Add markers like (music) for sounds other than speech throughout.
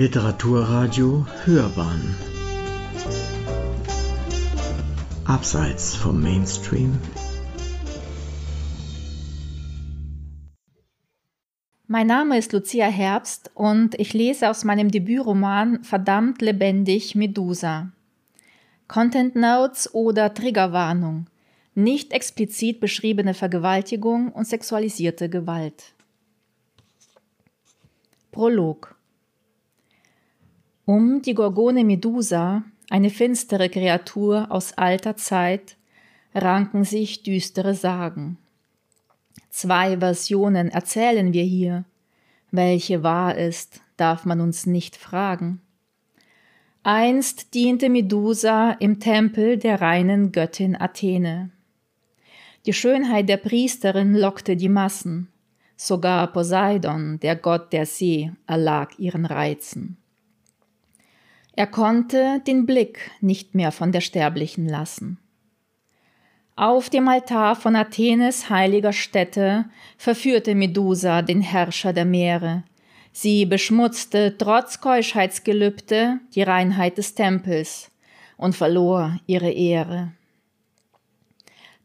Literaturradio Hörbahn Abseits vom Mainstream Mein Name ist Lucia Herbst und ich lese aus meinem Debütroman Verdammt lebendig Medusa. Content Notes oder Triggerwarnung. Nicht explizit beschriebene Vergewaltigung und sexualisierte Gewalt. Prolog um die Gorgone Medusa, eine finstere Kreatur aus alter Zeit, ranken sich düstere Sagen. Zwei Versionen erzählen wir hier. Welche wahr ist, darf man uns nicht fragen. Einst diente Medusa im Tempel der reinen Göttin Athene. Die Schönheit der Priesterin lockte die Massen. Sogar Poseidon, der Gott der See, erlag ihren Reizen. Er konnte den Blick nicht mehr von der Sterblichen lassen. Auf dem Altar von Athenes heiliger Stätte verführte Medusa den Herrscher der Meere. Sie beschmutzte trotz Keuschheitsgelübde die Reinheit des Tempels und verlor ihre Ehre.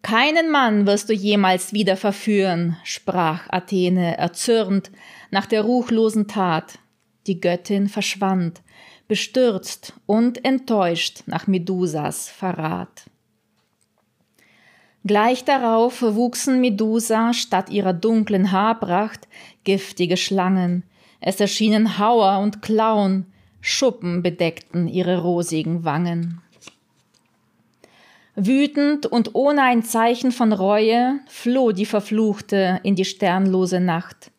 Keinen Mann wirst du jemals wieder verführen, sprach Athene erzürnt nach der ruchlosen Tat. Die Göttin verschwand, bestürzt und enttäuscht nach Medusas Verrat. Gleich darauf wuchsen Medusa statt ihrer dunklen Haarpracht giftige Schlangen. Es erschienen Hauer und Klauen, Schuppen bedeckten ihre rosigen Wangen. Wütend und ohne ein Zeichen von Reue floh die Verfluchte in die sternlose Nacht.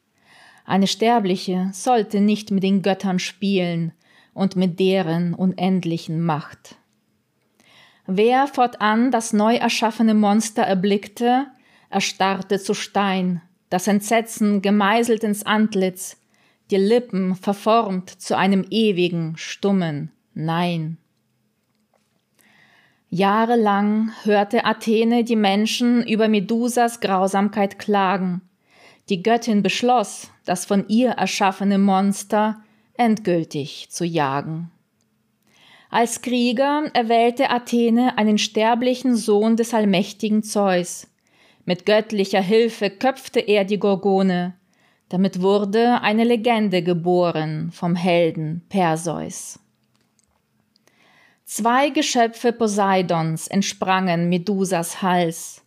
Eine Sterbliche sollte nicht mit den Göttern spielen, und mit deren unendlichen Macht. Wer fortan das neu erschaffene Monster erblickte, erstarrte zu Stein, das Entsetzen gemeißelt ins Antlitz, die Lippen verformt zu einem ewigen, stummen Nein. Jahrelang hörte Athene die Menschen über Medusas Grausamkeit klagen. Die Göttin beschloss, das von ihr erschaffene Monster endgültig zu jagen. Als Krieger erwählte Athene einen sterblichen Sohn des allmächtigen Zeus. Mit göttlicher Hilfe köpfte er die Gorgone. Damit wurde eine Legende geboren vom Helden Perseus. Zwei Geschöpfe Poseidons entsprangen Medusas Hals.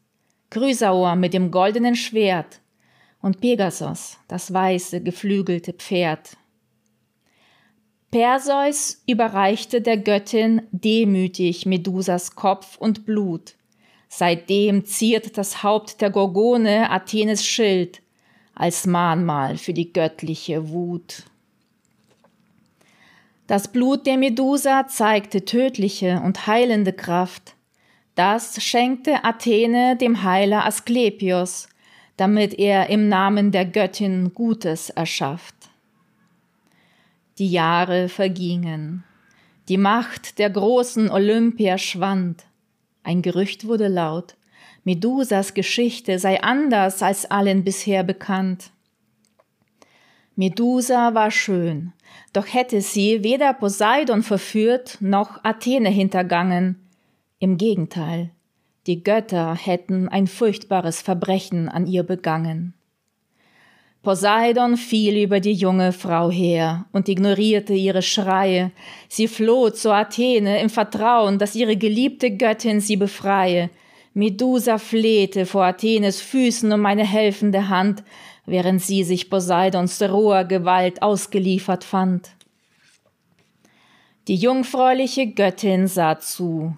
Chrysaor mit dem goldenen Schwert und Pegasus, das weiße geflügelte Pferd. Perseus überreichte der Göttin demütig Medusas Kopf und Blut. Seitdem ziert das Haupt der Gorgone Athenes Schild als Mahnmal für die göttliche Wut. Das Blut der Medusa zeigte tödliche und heilende Kraft. Das schenkte Athene dem Heiler Asklepios, damit er im Namen der Göttin Gutes erschafft. Die Jahre vergingen. Die Macht der großen Olympia schwand. Ein Gerücht wurde laut. Medusas Geschichte sei anders als allen bisher bekannt. Medusa war schön, doch hätte sie weder Poseidon verführt noch Athene hintergangen. Im Gegenteil, die Götter hätten ein furchtbares Verbrechen an ihr begangen. Poseidon fiel über die junge Frau her und ignorierte ihre Schreie. Sie floh zu Athene im Vertrauen, dass ihre geliebte Göttin sie befreie. Medusa flehte vor Athenes Füßen um eine helfende Hand, während sie sich Poseidons roher Gewalt ausgeliefert fand. Die jungfräuliche Göttin sah zu,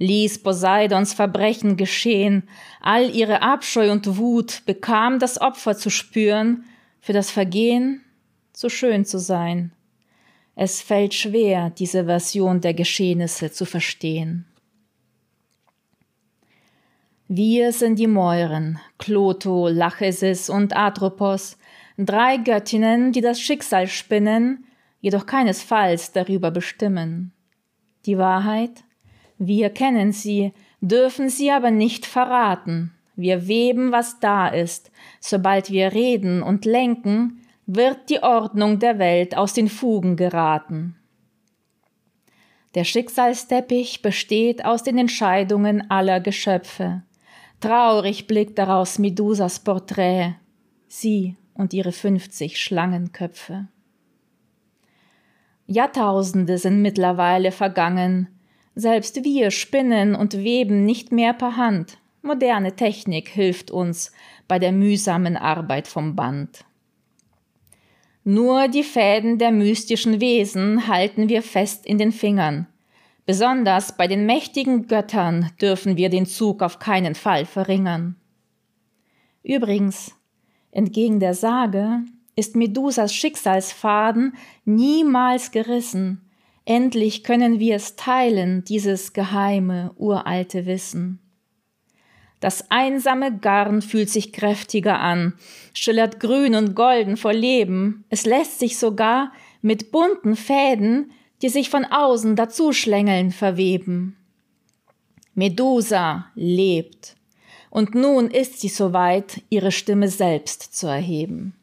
ließ Poseidons Verbrechen geschehen, all ihre Abscheu und Wut bekam das Opfer zu spüren, für das Vergehen so schön zu sein. Es fällt schwer, diese Version der Geschehnisse zu verstehen. Wir sind die Mäuren, Kloto, Lachesis und Atropos, drei Göttinnen, die das Schicksal spinnen, jedoch keinesfalls darüber bestimmen. Die Wahrheit? Wir kennen sie, dürfen sie aber nicht verraten. Wir weben, was da ist. Sobald wir reden und lenken, wird die Ordnung der Welt aus den Fugen geraten. Der Schicksalsteppich besteht aus den Entscheidungen aller Geschöpfe. Traurig blickt daraus Medusas Porträt, sie und ihre fünfzig Schlangenköpfe. Jahrtausende sind mittlerweile vergangen, selbst wir spinnen und weben nicht mehr per Hand. Moderne Technik hilft uns bei der mühsamen Arbeit vom Band. Nur die Fäden der mystischen Wesen halten wir fest in den Fingern. Besonders bei den mächtigen Göttern dürfen wir den Zug auf keinen Fall verringern. Übrigens, entgegen der Sage ist Medusas Schicksalsfaden niemals gerissen. Endlich können wir es teilen, dieses geheime, uralte Wissen. Das einsame Garn fühlt sich kräftiger an, schillert grün und golden vor Leben. Es lässt sich sogar mit bunten Fäden, die sich von außen dazuschlängeln, verweben. Medusa lebt. Und nun ist sie soweit, ihre Stimme selbst zu erheben.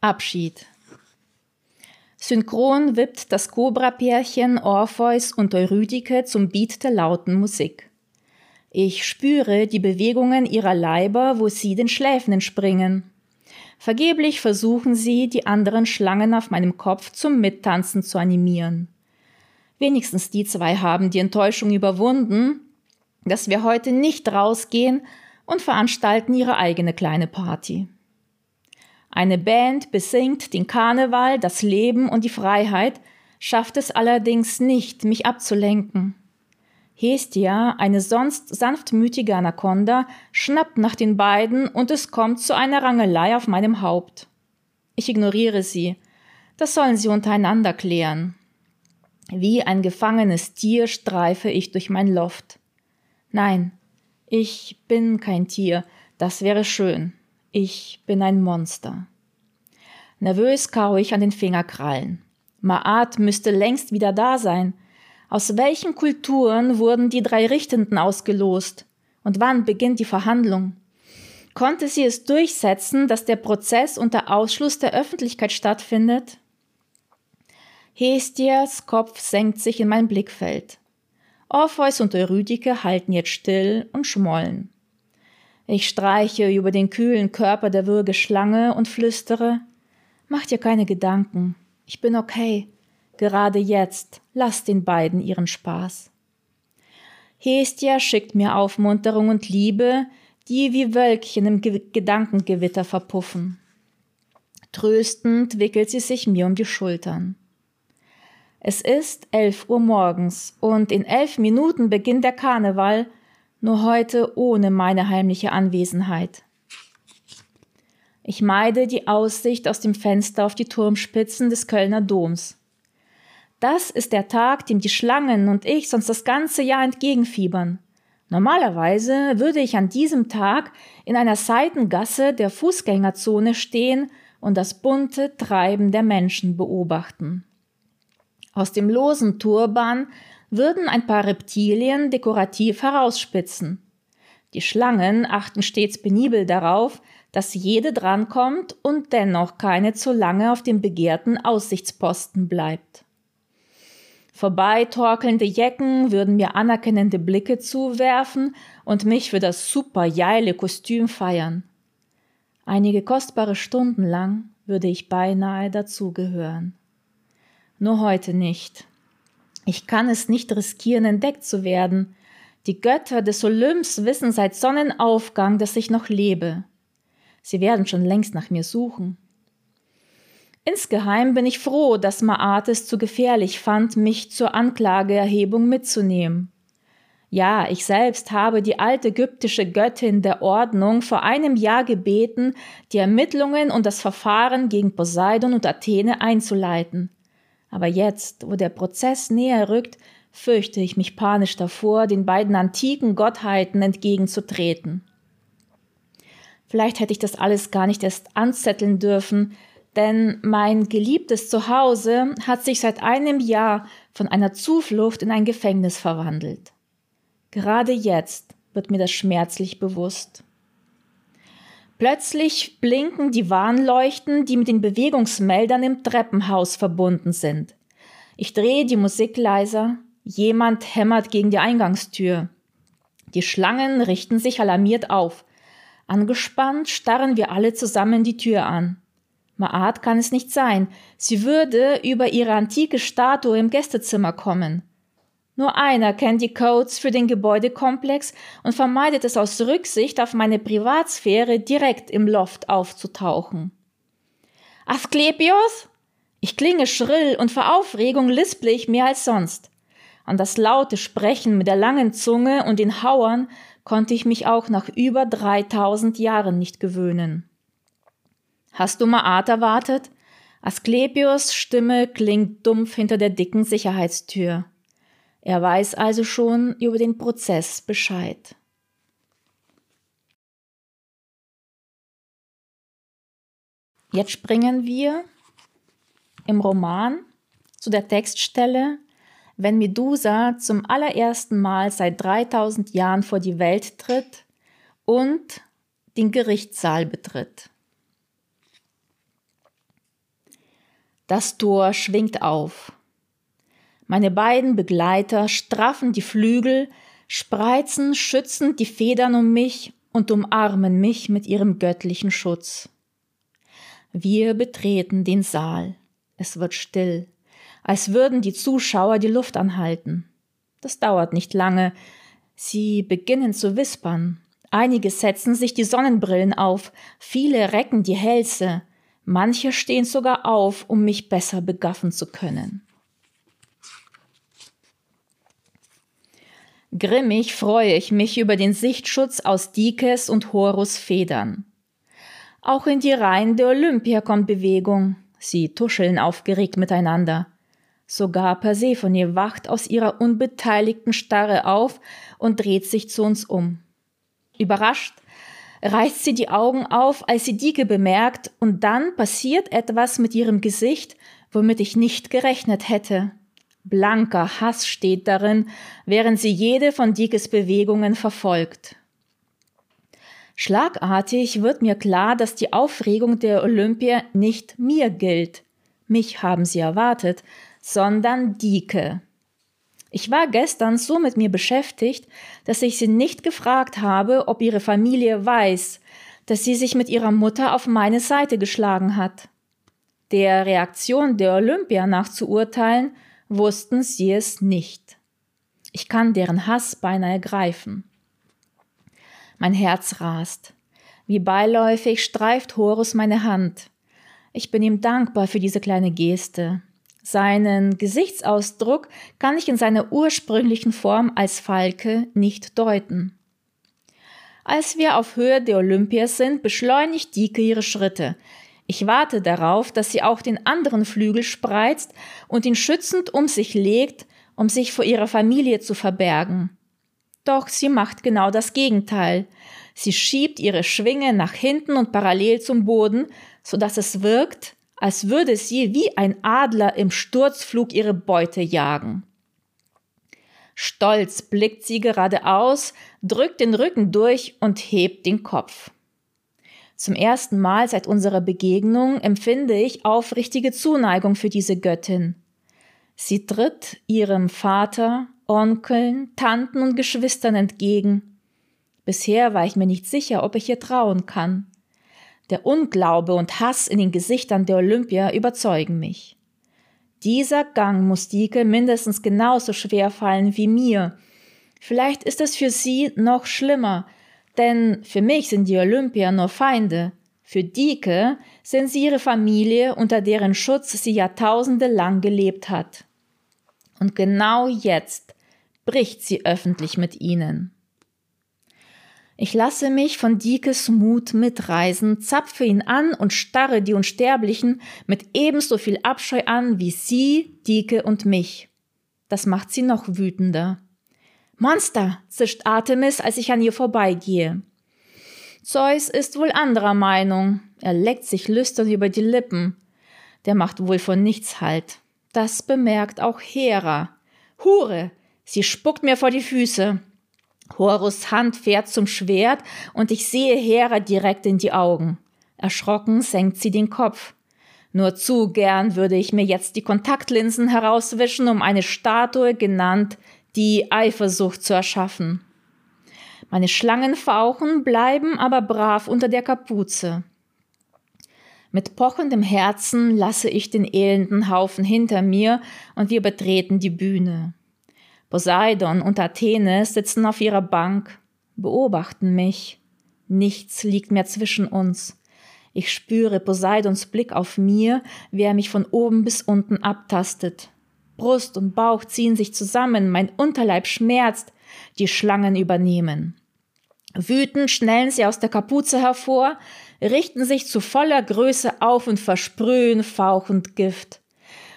Abschied. Synchron wippt das Cobra-Pärchen Orpheus und Eurydike zum Beat der lauten Musik. Ich spüre die Bewegungen ihrer Leiber, wo sie den Schläfen entspringen. Vergeblich versuchen sie, die anderen Schlangen auf meinem Kopf zum Mittanzen zu animieren. Wenigstens die zwei haben die Enttäuschung überwunden, dass wir heute nicht rausgehen und veranstalten ihre eigene kleine Party. Eine Band besingt den Karneval, das Leben und die Freiheit, schafft es allerdings nicht, mich abzulenken. Hestia, eine sonst sanftmütige Anaconda, schnappt nach den beiden und es kommt zu einer Rangelei auf meinem Haupt. Ich ignoriere sie. Das sollen sie untereinander klären. Wie ein gefangenes Tier streife ich durch mein Loft. Nein, ich bin kein Tier, das wäre schön. Ich bin ein Monster. Nervös kaue ich an den Fingerkrallen. Maat müsste längst wieder da sein. Aus welchen Kulturen wurden die drei Richtenden ausgelost? Und wann beginnt die Verhandlung? Konnte sie es durchsetzen, dass der Prozess unter Ausschluss der Öffentlichkeit stattfindet? Hestias Kopf senkt sich in mein Blickfeld. Orpheus und Eurydike halten jetzt still und schmollen. Ich streiche über den kühlen Körper der Würgeschlange und flüstere, Mach dir keine Gedanken. Ich bin okay. Gerade jetzt. Lass den beiden ihren Spaß. Hestia schickt mir Aufmunterung und Liebe, die wie Wölkchen im Ge Gedankengewitter verpuffen. Tröstend wickelt sie sich mir um die Schultern. Es ist elf Uhr morgens und in elf Minuten beginnt der Karneval, nur heute ohne meine heimliche Anwesenheit. Ich meide die Aussicht aus dem Fenster auf die Turmspitzen des Kölner Doms. Das ist der Tag, dem die Schlangen und ich sonst das ganze Jahr entgegenfiebern. Normalerweise würde ich an diesem Tag in einer Seitengasse der Fußgängerzone stehen und das bunte Treiben der Menschen beobachten. Aus dem losen Turban würden ein paar Reptilien dekorativ herausspitzen. Die Schlangen achten stets penibel darauf, dass jede drankommt und dennoch keine zu lange auf dem begehrten Aussichtsposten bleibt. Vorbeitorkelnde Jecken würden mir anerkennende Blicke zuwerfen und mich für das super geile Kostüm feiern. Einige kostbare Stunden lang würde ich beinahe dazugehören. Nur heute nicht. Ich kann es nicht riskieren, entdeckt zu werden. Die Götter des Olymps wissen seit Sonnenaufgang, dass ich noch lebe. Sie werden schon längst nach mir suchen. Insgeheim bin ich froh, dass Maat es zu gefährlich fand, mich zur Anklageerhebung mitzunehmen. Ja, ich selbst habe die alte ägyptische Göttin der Ordnung vor einem Jahr gebeten, die Ermittlungen und das Verfahren gegen Poseidon und Athene einzuleiten. Aber jetzt, wo der Prozess näher rückt, fürchte ich mich panisch davor, den beiden antiken Gottheiten entgegenzutreten. Vielleicht hätte ich das alles gar nicht erst anzetteln dürfen, denn mein geliebtes Zuhause hat sich seit einem Jahr von einer Zuflucht in ein Gefängnis verwandelt. Gerade jetzt wird mir das schmerzlich bewusst. Plötzlich blinken die Warnleuchten, die mit den Bewegungsmeldern im Treppenhaus verbunden sind. Ich drehe die Musik leiser. Jemand hämmert gegen die Eingangstür. Die Schlangen richten sich alarmiert auf. Angespannt starren wir alle zusammen die Tür an. Maat kann es nicht sein. Sie würde über ihre antike Statue im Gästezimmer kommen. Nur einer kennt die Codes für den Gebäudekomplex und vermeidet es aus Rücksicht auf meine Privatsphäre direkt im Loft aufzutauchen. Asklepios? Ich klinge schrill und vor Aufregung lisple ich mehr als sonst. An das laute Sprechen mit der langen Zunge und den Hauern konnte ich mich auch nach über 3000 Jahren nicht gewöhnen. Hast du Maat erwartet? Asklepios Stimme klingt dumpf hinter der dicken Sicherheitstür. Er weiß also schon über den Prozess Bescheid. Jetzt springen wir im Roman zu der Textstelle, wenn Medusa zum allerersten Mal seit 3000 Jahren vor die Welt tritt und den Gerichtssaal betritt. Das Tor schwingt auf. Meine beiden Begleiter straffen die Flügel, spreizen schützend die Federn um mich und umarmen mich mit ihrem göttlichen Schutz. Wir betreten den Saal. Es wird still, als würden die Zuschauer die Luft anhalten. Das dauert nicht lange. Sie beginnen zu wispern. Einige setzen sich die Sonnenbrillen auf, viele recken die Hälse, manche stehen sogar auf, um mich besser begaffen zu können. Grimmig freue ich mich über den Sichtschutz aus Dikes und Horus Federn. Auch in die Reihen der Olympia kommt Bewegung. Sie tuscheln aufgeregt miteinander. Sogar Persephone wacht aus ihrer unbeteiligten Starre auf und dreht sich zu uns um. Überrascht reißt sie die Augen auf, als sie Dike bemerkt, und dann passiert etwas mit ihrem Gesicht, womit ich nicht gerechnet hätte. Blanker Hass steht darin, während sie jede von Dikes Bewegungen verfolgt. Schlagartig wird mir klar, dass die Aufregung der Olympia nicht mir gilt. Mich haben sie erwartet, sondern Dike. Ich war gestern so mit mir beschäftigt, dass ich sie nicht gefragt habe, ob ihre Familie weiß, dass sie sich mit ihrer Mutter auf meine Seite geschlagen hat. Der Reaktion der Olympia nach zu urteilen, wussten sie es nicht. Ich kann deren Hass beinahe greifen. Mein Herz rast. Wie beiläufig streift Horus meine Hand. Ich bin ihm dankbar für diese kleine Geste. Seinen Gesichtsausdruck kann ich in seiner ursprünglichen Form als Falke nicht deuten. Als wir auf Höhe der Olympia sind, beschleunigt Dike ihre Schritte. Ich warte darauf, dass sie auch den anderen Flügel spreizt und ihn schützend um sich legt, um sich vor ihrer Familie zu verbergen. Doch sie macht genau das Gegenteil. Sie schiebt ihre Schwinge nach hinten und parallel zum Boden, so dass es wirkt, als würde sie wie ein Adler im Sturzflug ihre Beute jagen. Stolz blickt sie geradeaus, drückt den Rücken durch und hebt den Kopf. Zum ersten Mal seit unserer Begegnung empfinde ich aufrichtige Zuneigung für diese Göttin. Sie tritt ihrem Vater, Onkeln, Tanten und Geschwistern entgegen. Bisher war ich mir nicht sicher, ob ich ihr trauen kann. Der Unglaube und Hass in den Gesichtern der Olympia überzeugen mich. Dieser Gang muss Dike mindestens genauso schwer fallen wie mir. Vielleicht ist es für sie noch schlimmer, denn für mich sind die Olympier nur Feinde. Für Dike sind sie ihre Familie, unter deren Schutz sie Jahrtausende lang gelebt hat. Und genau jetzt bricht sie öffentlich mit ihnen. Ich lasse mich von Dikes Mut mitreisen, zapfe ihn an und starre die Unsterblichen mit ebenso viel Abscheu an wie sie, Dike und mich. Das macht sie noch wütender. Monster, zischt Artemis, als ich an ihr vorbeigehe. Zeus ist wohl anderer Meinung. Er leckt sich lüstern über die Lippen. Der macht wohl von nichts Halt. Das bemerkt auch Hera. Hure, sie spuckt mir vor die Füße. Horus Hand fährt zum Schwert und ich sehe Hera direkt in die Augen. Erschrocken senkt sie den Kopf. Nur zu gern würde ich mir jetzt die Kontaktlinsen herauswischen, um eine Statue genannt die Eifersucht zu erschaffen. Meine Schlangenfauchen bleiben aber brav unter der Kapuze. Mit pochendem Herzen lasse ich den elenden Haufen hinter mir und wir betreten die Bühne. Poseidon und Athene sitzen auf ihrer Bank, beobachten mich. Nichts liegt mehr zwischen uns. Ich spüre Poseidons Blick auf mir, wie er mich von oben bis unten abtastet. Brust und Bauch ziehen sich zusammen, mein Unterleib schmerzt, die Schlangen übernehmen. Wütend schnellen sie aus der Kapuze hervor, richten sich zu voller Größe auf und versprühen fauchend Gift.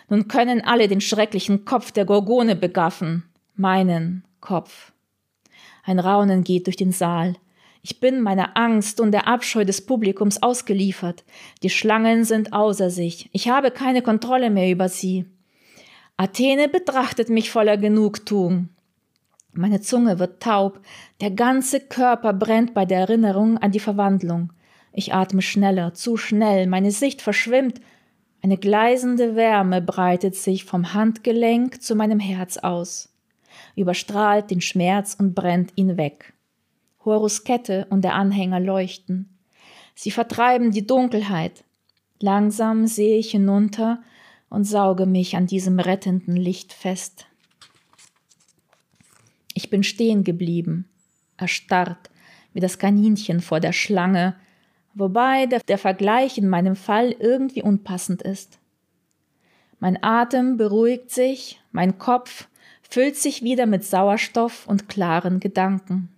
Nun können alle den schrecklichen Kopf der Gorgone begaffen, meinen Kopf. Ein Raunen geht durch den Saal. Ich bin meiner Angst und der Abscheu des Publikums ausgeliefert. Die Schlangen sind außer sich. Ich habe keine Kontrolle mehr über sie. Athene betrachtet mich voller Genugtuung. Meine Zunge wird taub, der ganze Körper brennt bei der Erinnerung an die Verwandlung. Ich atme schneller, zu schnell, meine Sicht verschwimmt. Eine gleisende Wärme breitet sich vom Handgelenk zu meinem Herz aus, überstrahlt den Schmerz und brennt ihn weg. Horus Kette und der Anhänger leuchten. Sie vertreiben die Dunkelheit. Langsam sehe ich hinunter und sauge mich an diesem rettenden Licht fest. Ich bin stehen geblieben, erstarrt, wie das Kaninchen vor der Schlange, wobei der, der Vergleich in meinem Fall irgendwie unpassend ist. Mein Atem beruhigt sich, mein Kopf füllt sich wieder mit Sauerstoff und klaren Gedanken.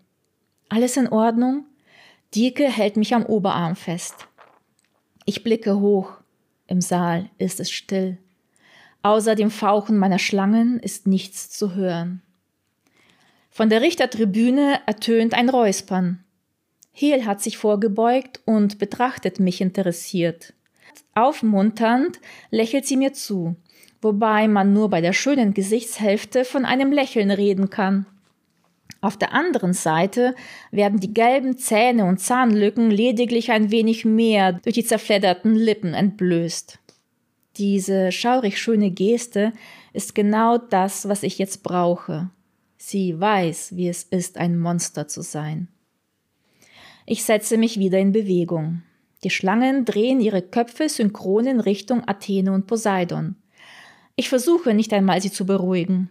Alles in Ordnung? Dieke hält mich am Oberarm fest. Ich blicke hoch. Im Saal ist es still. Außer dem Fauchen meiner Schlangen ist nichts zu hören. Von der Richtertribüne ertönt ein Räuspern. Hel hat sich vorgebeugt und betrachtet mich interessiert. Aufmunternd lächelt sie mir zu, wobei man nur bei der schönen Gesichtshälfte von einem Lächeln reden kann. Auf der anderen Seite werden die gelben Zähne und Zahnlücken lediglich ein wenig mehr durch die zerfledderten Lippen entblößt. Diese schaurig schöne Geste ist genau das, was ich jetzt brauche. Sie weiß, wie es ist, ein Monster zu sein. Ich setze mich wieder in Bewegung. Die Schlangen drehen ihre Köpfe synchron in Richtung Athene und Poseidon. Ich versuche nicht einmal, sie zu beruhigen.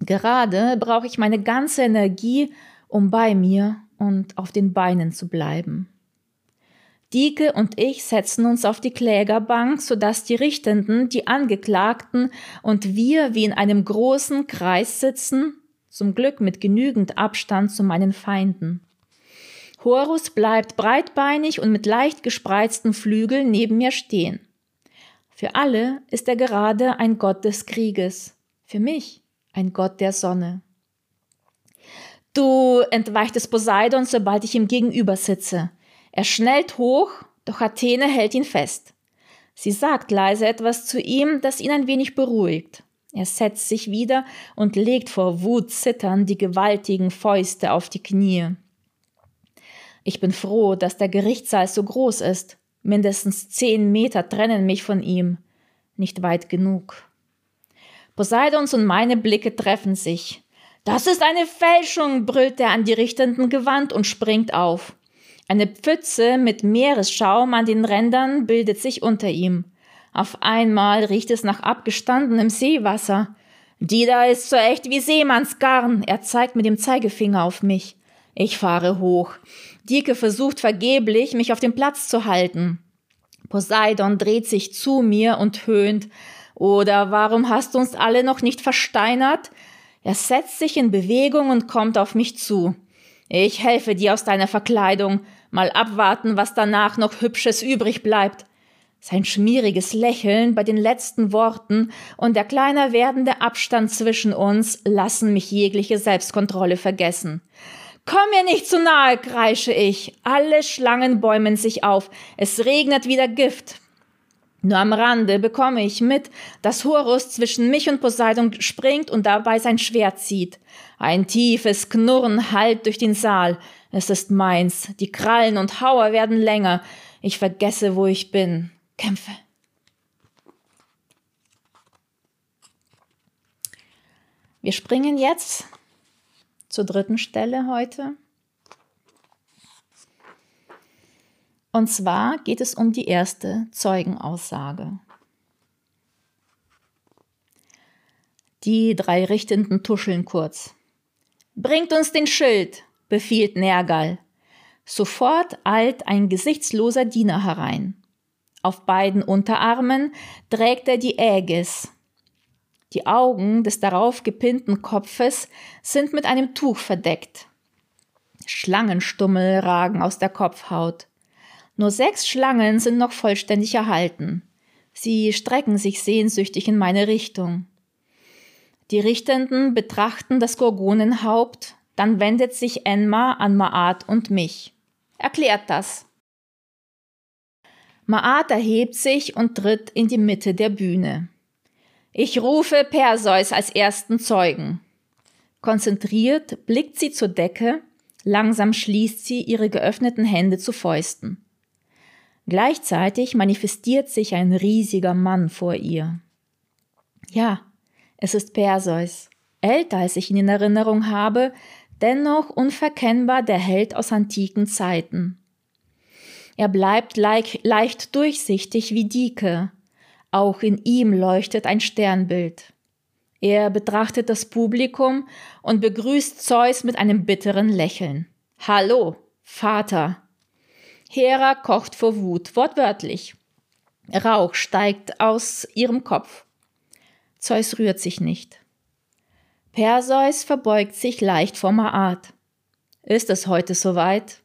Gerade brauche ich meine ganze Energie, um bei mir und auf den Beinen zu bleiben. Dieke und ich setzen uns auf die Klägerbank, sodass die Richtenden, die Angeklagten und wir wie in einem großen Kreis sitzen, zum Glück mit genügend Abstand zu meinen Feinden. Horus bleibt breitbeinig und mit leicht gespreizten Flügeln neben mir stehen. Für alle ist er gerade ein Gott des Krieges, für mich ein Gott der Sonne. Du entweichtest Poseidon, sobald ich ihm gegenüber sitze. Er schnellt hoch, doch Athene hält ihn fest. Sie sagt leise etwas zu ihm, das ihn ein wenig beruhigt. Er setzt sich wieder und legt vor Wut zittern die gewaltigen Fäuste auf die Knie. Ich bin froh, dass der Gerichtssaal so groß ist. Mindestens zehn Meter trennen mich von ihm. Nicht weit genug. Poseidons und meine Blicke treffen sich. Das ist eine Fälschung, brüllt er an die Richtenden gewandt und springt auf. Eine Pfütze mit Meeresschaum an den Rändern bildet sich unter ihm. Auf einmal riecht es nach abgestandenem Seewasser. Die da ist so echt wie Seemannsgarn. Er zeigt mit dem Zeigefinger auf mich. Ich fahre hoch. Dike versucht vergeblich, mich auf dem Platz zu halten. Poseidon dreht sich zu mir und höhnt. Oder warum hast du uns alle noch nicht versteinert? Er setzt sich in Bewegung und kommt auf mich zu. Ich helfe dir aus deiner Verkleidung. Mal abwarten, was danach noch Hübsches übrig bleibt. Sein schmieriges Lächeln bei den letzten Worten und der kleiner werdende Abstand zwischen uns lassen mich jegliche Selbstkontrolle vergessen. Komm mir nicht zu nahe, kreische ich. Alle Schlangen bäumen sich auf. Es regnet wieder Gift. Nur am Rande bekomme ich mit, dass Horus zwischen mich und Poseidon springt und dabei sein Schwert zieht. Ein tiefes Knurren hallt durch den Saal. Es ist meins. Die Krallen und Hauer werden länger. Ich vergesse, wo ich bin. Kämpfe. Wir springen jetzt zur dritten Stelle heute. Und zwar geht es um die erste Zeugenaussage. Die drei Richtenden tuscheln kurz. Bringt uns den Schild, befiehlt Nergal. Sofort eilt ein gesichtsloser Diener herein. Auf beiden Unterarmen trägt er die Ägis. Die Augen des darauf gepinnten Kopfes sind mit einem Tuch verdeckt. Schlangenstummel ragen aus der Kopfhaut. Nur sechs Schlangen sind noch vollständig erhalten. Sie strecken sich sehnsüchtig in meine Richtung. Die Richtenden betrachten das Gorgonenhaupt, dann wendet sich Enma an Maat und mich. Erklärt das. Maat erhebt sich und tritt in die Mitte der Bühne. Ich rufe Perseus als ersten Zeugen. Konzentriert blickt sie zur Decke, langsam schließt sie ihre geöffneten Hände zu Fäusten. Gleichzeitig manifestiert sich ein riesiger Mann vor ihr. Ja, es ist Perseus, älter als ich ihn in Erinnerung habe, dennoch unverkennbar der Held aus antiken Zeiten. Er bleibt leicht durchsichtig wie Dike, auch in ihm leuchtet ein Sternbild. Er betrachtet das Publikum und begrüßt Zeus mit einem bitteren Lächeln. Hallo, Vater, Hera kocht vor Wut, wortwörtlich. Rauch steigt aus ihrem Kopf. Zeus rührt sich nicht. Perseus verbeugt sich leicht vor Maat. Ist es heute soweit?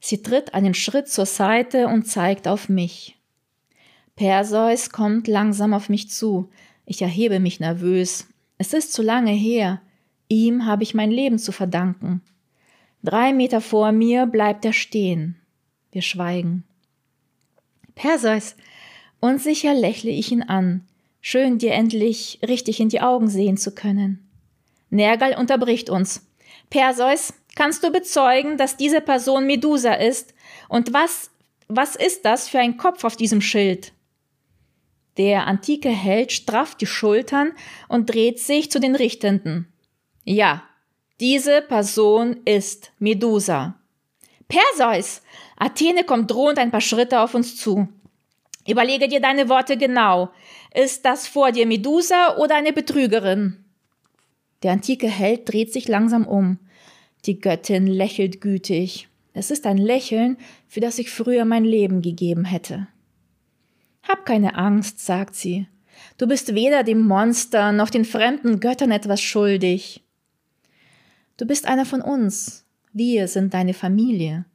Sie tritt einen Schritt zur Seite und zeigt auf mich. Perseus kommt langsam auf mich zu. Ich erhebe mich nervös. Es ist zu lange her. Ihm habe ich mein Leben zu verdanken. Drei Meter vor mir bleibt er stehen. Wir schweigen. Perseus, unsicher lächle ich ihn an. Schön, dir endlich richtig in die Augen sehen zu können. Nergal unterbricht uns. Perseus, kannst du bezeugen, dass diese Person Medusa ist? Und was, was ist das für ein Kopf auf diesem Schild? Der antike Held strafft die Schultern und dreht sich zu den Richtenden. Ja, diese Person ist Medusa. Perseus! Athene kommt drohend ein paar Schritte auf uns zu. Überlege dir deine Worte genau. Ist das vor dir Medusa oder eine Betrügerin? Der antike Held dreht sich langsam um. Die Göttin lächelt gütig. Es ist ein Lächeln, für das ich früher mein Leben gegeben hätte. Hab keine Angst, sagt sie. Du bist weder dem Monster noch den fremden Göttern etwas schuldig. Du bist einer von uns. Wir sind deine Familie.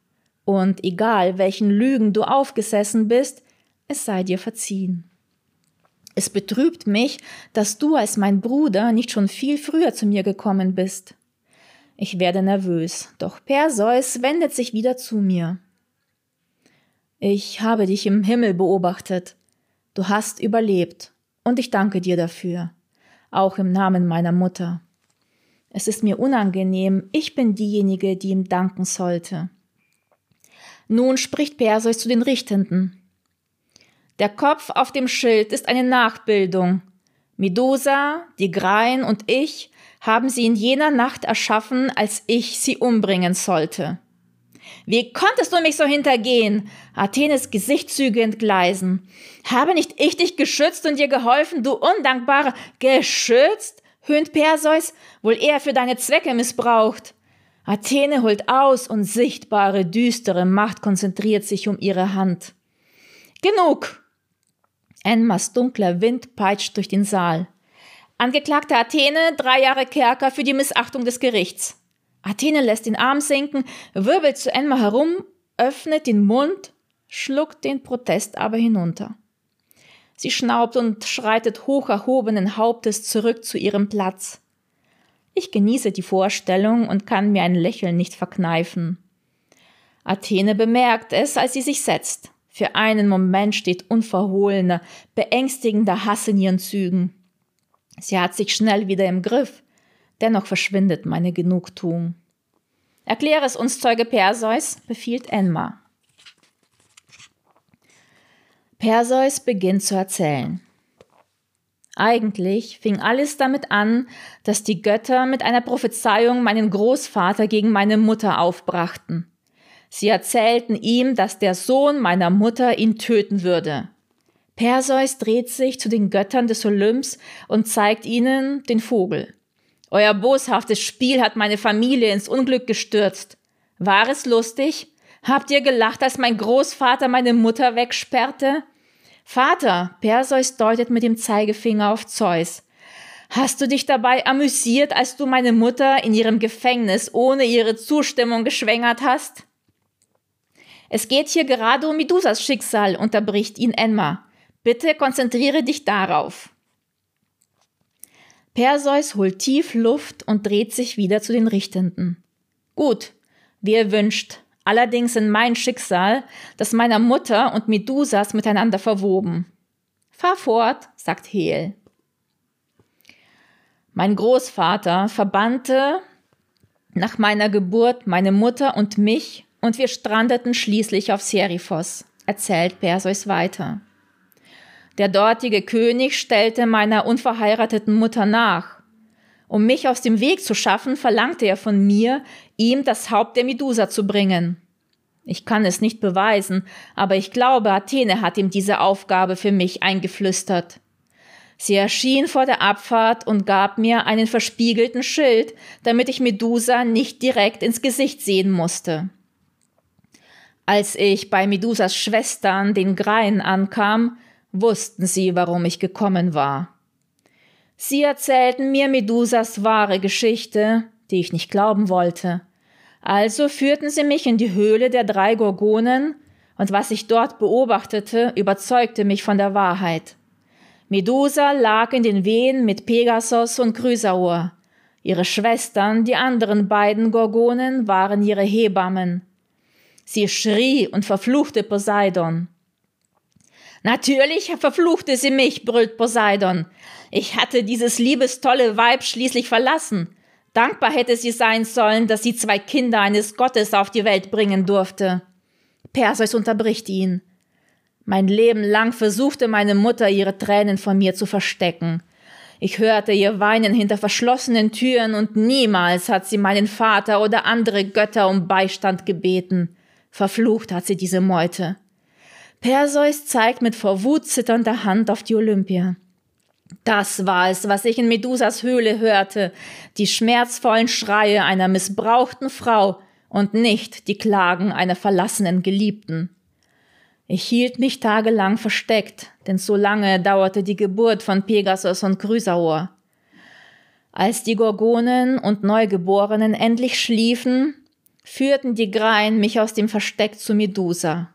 Und egal, welchen Lügen du aufgesessen bist, es sei dir verziehen. Es betrübt mich, dass du als mein Bruder nicht schon viel früher zu mir gekommen bist. Ich werde nervös, doch Perseus wendet sich wieder zu mir. Ich habe dich im Himmel beobachtet. Du hast überlebt, und ich danke dir dafür, auch im Namen meiner Mutter. Es ist mir unangenehm, ich bin diejenige, die ihm danken sollte. Nun spricht Perseus zu den Richtenden. Der Kopf auf dem Schild ist eine Nachbildung. Medusa, die Grein und ich haben sie in jener Nacht erschaffen, als ich sie umbringen sollte. Wie konntest du mich so hintergehen? Athenes Gesichtszüge entgleisen. Habe nicht ich dich geschützt und dir geholfen, du Undankbare? Geschützt? höhnt Perseus, wohl eher für deine Zwecke missbraucht. Athene holt aus und sichtbare, düstere Macht konzentriert sich um ihre Hand. Genug! Enmas dunkler Wind peitscht durch den Saal. Angeklagte Athene, drei Jahre Kerker für die Missachtung des Gerichts. Athene lässt den Arm sinken, wirbelt zu Enma herum, öffnet den Mund, schluckt den Protest aber hinunter. Sie schnaubt und schreitet hoch erhobenen Hauptes zurück zu ihrem Platz. Ich genieße die Vorstellung und kann mir ein Lächeln nicht verkneifen. Athene bemerkt es, als sie sich setzt. Für einen Moment steht unverhohlener, beängstigender Hass in ihren Zügen. Sie hat sich schnell wieder im Griff, dennoch verschwindet meine Genugtuung. Erkläre es uns, Zeuge Perseus, befiehlt Enma. Perseus beginnt zu erzählen. Eigentlich fing alles damit an, dass die Götter mit einer Prophezeiung meinen Großvater gegen meine Mutter aufbrachten. Sie erzählten ihm, dass der Sohn meiner Mutter ihn töten würde. Perseus dreht sich zu den Göttern des Olymps und zeigt ihnen den Vogel. Euer boshaftes Spiel hat meine Familie ins Unglück gestürzt. War es lustig? Habt ihr gelacht, als mein Großvater meine Mutter wegsperrte? Vater, Perseus deutet mit dem Zeigefinger auf Zeus. Hast du dich dabei amüsiert, als du meine Mutter in ihrem Gefängnis ohne ihre Zustimmung geschwängert hast? Es geht hier gerade um Medusas Schicksal, unterbricht ihn Enma. Bitte konzentriere dich darauf. Perseus holt tief Luft und dreht sich wieder zu den Richtenden. Gut, wie ihr wünscht. Allerdings in mein Schicksal, das meiner Mutter und Medusas miteinander verwoben. Fahr fort, sagt Hel. Mein Großvater verbannte nach meiner Geburt meine Mutter und mich und wir strandeten schließlich auf Seriphos, erzählt Perseus weiter. Der dortige König stellte meiner unverheirateten Mutter nach. Um mich aus dem Weg zu schaffen, verlangte er von mir, ihm das Haupt der Medusa zu bringen. Ich kann es nicht beweisen, aber ich glaube, Athene hat ihm diese Aufgabe für mich eingeflüstert. Sie erschien vor der Abfahrt und gab mir einen verspiegelten Schild, damit ich Medusa nicht direkt ins Gesicht sehen musste. Als ich bei Medusas Schwestern, den Greien, ankam, wussten sie, warum ich gekommen war. Sie erzählten mir Medusas wahre Geschichte, die ich nicht glauben wollte. Also führten sie mich in die Höhle der drei Gorgonen, und was ich dort beobachtete, überzeugte mich von der Wahrheit. Medusa lag in den Wehen mit Pegasus und Chrysaor. Ihre Schwestern, die anderen beiden Gorgonen, waren ihre Hebammen. Sie schrie und verfluchte Poseidon. Natürlich verfluchte sie mich, brüllt Poseidon. Ich hatte dieses liebestolle Weib schließlich verlassen. Dankbar hätte sie sein sollen, dass sie zwei Kinder eines Gottes auf die Welt bringen durfte. Perseus unterbricht ihn. Mein Leben lang versuchte meine Mutter, ihre Tränen von mir zu verstecken. Ich hörte ihr weinen hinter verschlossenen Türen und niemals hat sie meinen Vater oder andere Götter um Beistand gebeten. Verflucht hat sie diese Meute. Perseus zeigt mit vor Wut zitternder Hand auf die Olympia. Das war es, was ich in Medusas Höhle hörte, die schmerzvollen Schreie einer missbrauchten Frau und nicht die Klagen einer verlassenen Geliebten. Ich hielt mich tagelang versteckt, denn so lange dauerte die Geburt von Pegasus und Chrysaor. Als die Gorgonen und Neugeborenen endlich schliefen, führten die Greien mich aus dem Versteck zu Medusa.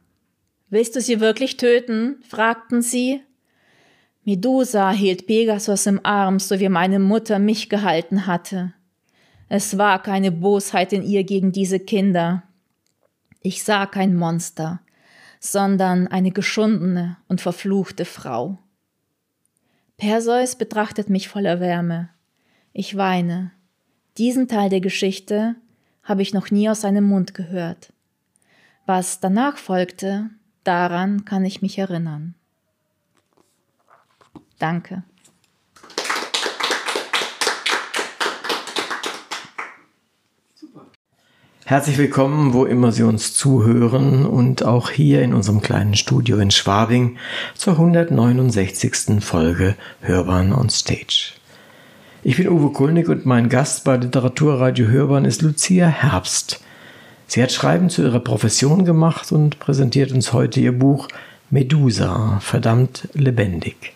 Willst du sie wirklich töten? fragten sie. Medusa hielt Pegasus im Arm, so wie meine Mutter mich gehalten hatte. Es war keine Bosheit in ihr gegen diese Kinder. Ich sah kein Monster, sondern eine geschundene und verfluchte Frau. Perseus betrachtet mich voller Wärme. Ich weine. Diesen Teil der Geschichte habe ich noch nie aus seinem Mund gehört. Was danach folgte, Daran kann ich mich erinnern. Danke. Herzlich willkommen, wo immer Sie uns zuhören und auch hier in unserem kleinen Studio in Schwabing zur 169. Folge Hörbahn on Stage. Ich bin Uwe Kulnig und mein Gast bei Literaturradio Hörbahn ist Lucia Herbst. Sie hat Schreiben zu ihrer Profession gemacht und präsentiert uns heute ihr Buch Medusa, verdammt lebendig.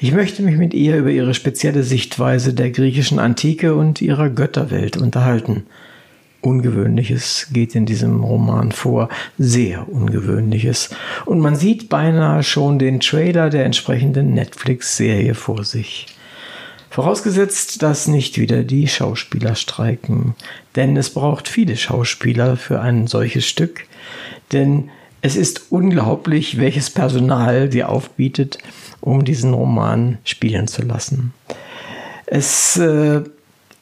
Ich möchte mich mit ihr über ihre spezielle Sichtweise der griechischen Antike und ihrer Götterwelt unterhalten. Ungewöhnliches geht in diesem Roman vor, sehr Ungewöhnliches, und man sieht beinahe schon den Trailer der entsprechenden Netflix-Serie vor sich. Vorausgesetzt, dass nicht wieder die Schauspieler streiken. Denn es braucht viele Schauspieler für ein solches Stück. Denn Es ist unglaublich, welches Personal sie aufbietet, um diesen Roman spielen zu lassen. Es äh,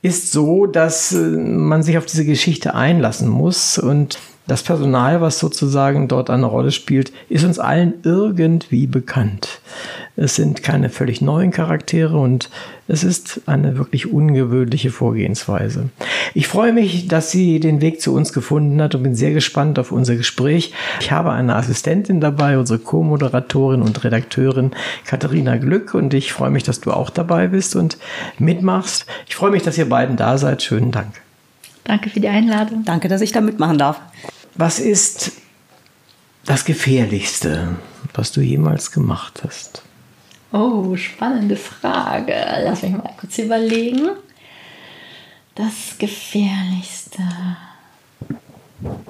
ist so, dass äh, man sich auf diese Geschichte einlassen muss und das Personal, was sozusagen dort eine Rolle spielt, ist uns allen irgendwie bekannt. Es sind keine völlig neuen Charaktere und es ist eine wirklich ungewöhnliche Vorgehensweise. Ich freue mich, dass sie den Weg zu uns gefunden hat und bin sehr gespannt auf unser Gespräch. Ich habe eine Assistentin dabei, unsere Co-Moderatorin und Redakteurin Katharina Glück und ich freue mich, dass du auch dabei bist und mitmachst. Ich freue mich, dass ihr beiden da seid. Schönen Dank. Danke für die Einladung. Danke, dass ich da mitmachen darf. Was ist das Gefährlichste, was du jemals gemacht hast? Oh, spannende Frage. Lass mich mal kurz überlegen. Das Gefährlichste.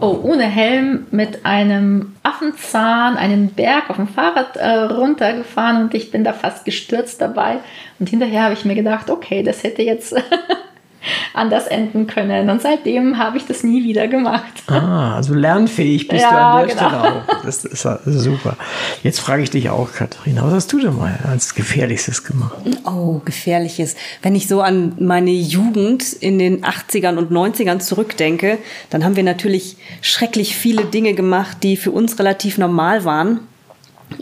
Oh, ohne Helm mit einem Affenzahn einen Berg auf dem Fahrrad äh, runtergefahren und ich bin da fast gestürzt dabei. Und hinterher habe ich mir gedacht, okay, das hätte jetzt (laughs) (laughs) anders enden können. Und seitdem habe ich das nie wieder gemacht. Ah, also lernfähig bist ja, du an der genau. Stelle auch. Das ist, das ist super. Jetzt frage ich dich auch, Katharina, was hast du denn mal als Gefährlichstes gemacht? Oh, Gefährliches. Wenn ich so an meine Jugend in den 80ern und 90ern zurückdenke, dann haben wir natürlich schrecklich viele Dinge gemacht, die für uns relativ normal waren,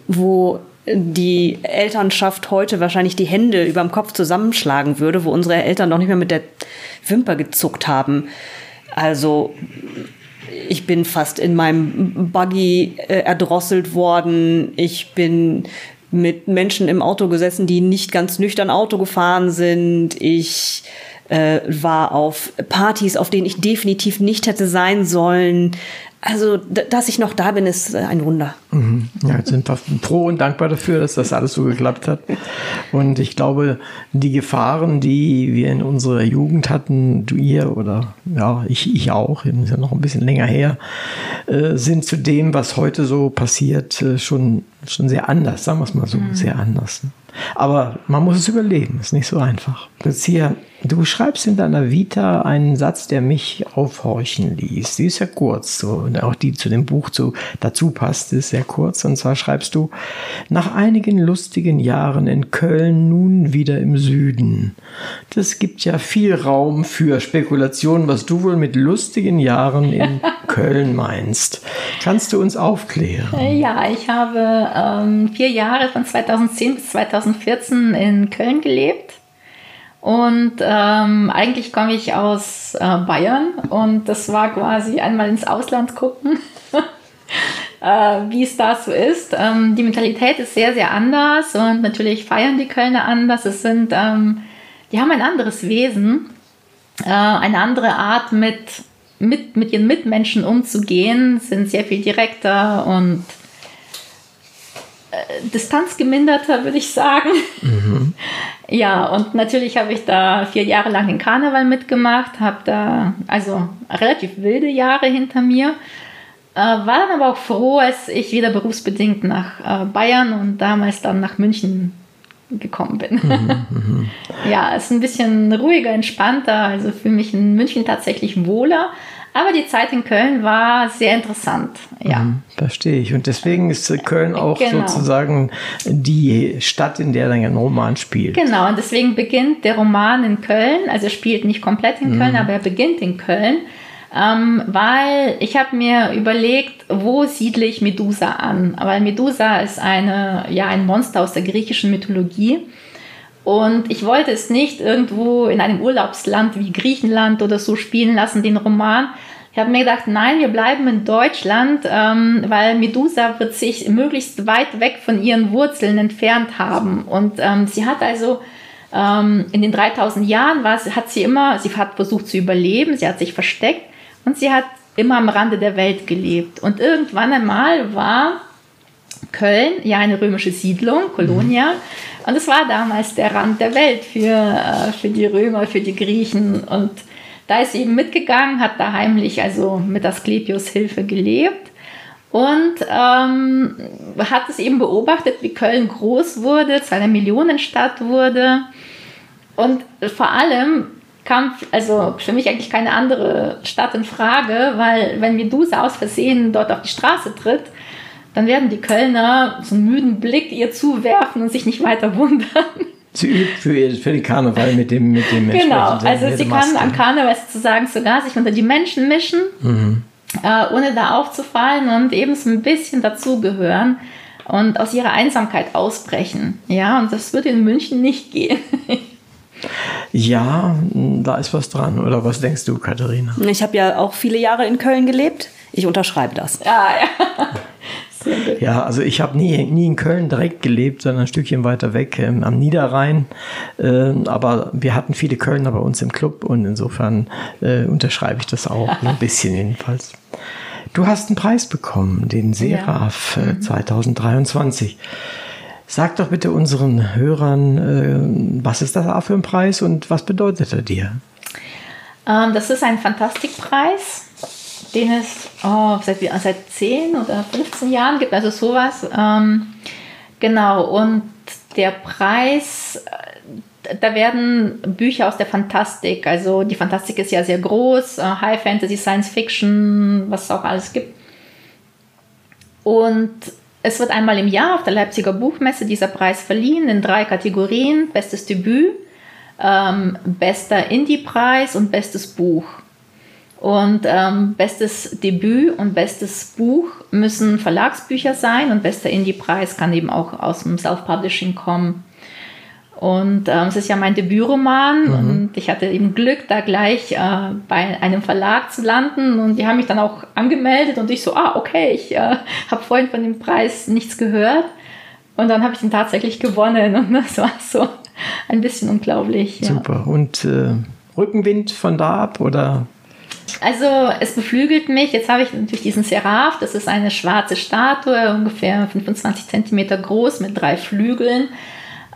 wo die Elternschaft heute wahrscheinlich die Hände über dem Kopf zusammenschlagen würde, wo unsere Eltern noch nicht mehr mit der Wimper gezuckt haben. Also ich bin fast in meinem Buggy äh, erdrosselt worden. Ich bin mit Menschen im Auto gesessen, die nicht ganz nüchtern Auto gefahren sind. Ich äh, war auf Partys, auf denen ich definitiv nicht hätte sein sollen. Also, dass ich noch da bin, ist äh, ein Wunder. Mhm. Ja, jetzt sind wir froh und dankbar dafür, dass das alles so geklappt hat. Und ich glaube, die Gefahren, die wir in unserer Jugend hatten, du ihr oder ja, ich, ich auch, ist ja noch ein bisschen länger her, äh, sind zu dem, was heute so passiert, äh, schon, schon sehr anders, sagen wir es mal so, mhm. sehr anders. Ne? Aber man muss es überleben, ist nicht so einfach. Jetzt hier, du schreibst in deiner Vita einen Satz, der mich aufhorchen ließ. Die ist ja kurz, so, und auch die zu dem Buch zu, dazu passt, ist sehr kurz. Und zwar schreibst du, nach einigen lustigen Jahren in Köln nun wieder im Süden. Das gibt ja viel Raum für Spekulationen, was du wohl mit lustigen Jahren in (laughs) Köln meinst. Kannst du uns aufklären? Ja, ich habe ähm, vier Jahre von 2010 bis 2012 2014 in Köln gelebt. Und ähm, eigentlich komme ich aus äh, Bayern und das war quasi einmal ins Ausland gucken, (laughs) äh, wie es da so ist. Ähm, die Mentalität ist sehr, sehr anders und natürlich feiern die Kölner anders. Es sind, ähm, die haben ein anderes Wesen, äh, eine andere Art mit, mit, mit ihren Mitmenschen umzugehen, sind sehr viel direkter und äh, distanzgeminderter, würde ich sagen. Mhm. (laughs) Ja, und natürlich habe ich da vier Jahre lang den Karneval mitgemacht, habe da also relativ wilde Jahre hinter mir. Äh, war dann aber auch froh, als ich wieder berufsbedingt nach äh, Bayern und damals dann nach München gekommen bin. Mhm, (laughs) mhm. ja, es ist ein bisschen ruhiger, entspannter, also fühle mich in München tatsächlich wohler. Aber die Zeit in Köln war sehr interessant. Ja. Mhm, verstehe ich. Und deswegen ist Köln auch genau. sozusagen die Stadt, in der dann ein Roman spielt. Genau, und deswegen beginnt der Roman in Köln. Also er spielt nicht komplett in Köln, mhm. aber er beginnt in Köln. Ähm, weil ich habe mir überlegt, wo siedle ich Medusa an? Weil Medusa ist eine, ja, ein Monster aus der griechischen Mythologie. Und ich wollte es nicht irgendwo in einem Urlaubsland wie Griechenland oder so spielen lassen, den Roman. Ich habe mir gedacht, nein, wir bleiben in Deutschland, ähm, weil Medusa wird sich möglichst weit weg von ihren Wurzeln entfernt haben. Und ähm, sie hat also ähm, in den 3000 Jahren, war, hat sie immer, sie hat versucht zu überleben, sie hat sich versteckt und sie hat immer am Rande der Welt gelebt. Und irgendwann einmal war Köln ja eine römische Siedlung, Kolonia. Mhm. Und es war damals der Rand der Welt für, äh, für die Römer, für die Griechen. Und da ist sie eben mitgegangen, hat da heimlich, also mit Asklepios Hilfe gelebt und ähm, hat es eben beobachtet, wie Köln groß wurde, zu einer Millionenstadt wurde. Und vor allem kam also für mich eigentlich keine andere Stadt in Frage, weil wenn Medusa aus Versehen dort auf die Straße tritt, dann werden die Kölner so einen müden Blick ihr zuwerfen und sich nicht weiter wundern. Sie übt für, für den Karneval mit dem mit dem Genau, also sie kann am Karneval sozusagen sogar sich unter die Menschen mischen, mhm. äh, ohne da aufzufallen und eben so ein bisschen dazugehören und aus ihrer Einsamkeit ausbrechen. Ja, und das würde in München nicht gehen. ja, da ist was dran. Oder was denkst du, Katharina? Ich habe ja auch viele Jahre in Köln gelebt. Ich unterschreibe das. Ja, ja. Ja, also ich habe nie, nie in Köln direkt gelebt, sondern ein Stückchen weiter weg ähm, am Niederrhein. Äh, aber wir hatten viele Kölner bei uns im Club und insofern äh, unterschreibe ich das auch, ein bisschen jedenfalls. Du hast einen Preis bekommen, den Seraph ja. äh, 2023. Mhm. Sag doch bitte unseren Hörern, äh, was ist das für ein Preis und was bedeutet er dir? Ähm, das ist ein Fantastikpreis den es oh, seit, seit 10 oder 15 Jahren gibt, also sowas. Ähm, genau, und der Preis, äh, da werden Bücher aus der Fantastik, also die Fantastik ist ja sehr groß, äh, High Fantasy, Science Fiction, was es auch alles gibt. Und es wird einmal im Jahr auf der Leipziger Buchmesse dieser Preis verliehen in drei Kategorien: Bestes Debüt, ähm, bester Indie-Preis und bestes Buch. Und ähm, bestes Debüt und bestes Buch müssen Verlagsbücher sein und bester Indie-Preis kann eben auch aus dem Self-Publishing kommen. Und ähm, es ist ja mein Debütroman mhm. und ich hatte eben Glück, da gleich äh, bei einem Verlag zu landen und die haben mich dann auch angemeldet und ich so, ah, okay, ich äh, (laughs) habe vorhin von dem Preis nichts gehört und dann habe ich ihn tatsächlich gewonnen und (laughs) das war so ein bisschen unglaublich. Ja. Super. Und äh, Rückenwind von da ab oder also es beflügelt mich. Jetzt habe ich natürlich diesen Seraph. Das ist eine schwarze Statue, ungefähr 25 Centimeter groß mit drei Flügeln.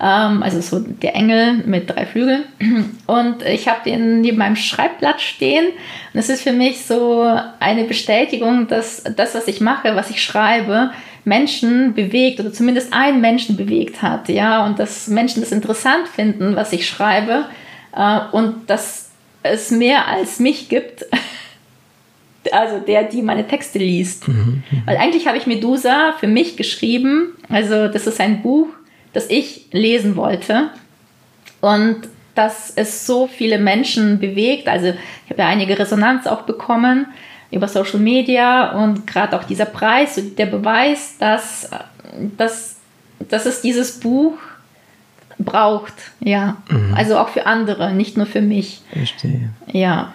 Ähm, also so der Engel mit drei Flügeln. Und ich habe den neben meinem Schreibblatt stehen. Und es ist für mich so eine Bestätigung, dass das, was ich mache, was ich schreibe, Menschen bewegt oder zumindest einen Menschen bewegt hat. Ja, und dass Menschen das interessant finden, was ich schreibe. Äh, und dass es mehr als mich gibt, (laughs) also der, die meine Texte liest. Mhm, mhm, Weil eigentlich habe ich Medusa für mich geschrieben. Also das ist ein Buch, das ich lesen wollte. Und dass es so viele Menschen bewegt. Also ich habe ja einige Resonanz auch bekommen über Social Media und gerade auch dieser Preis, der Beweis, dass, dass, dass es dieses Buch braucht, ja. Mhm. Also auch für andere, nicht nur für mich. Verstehe. Ja.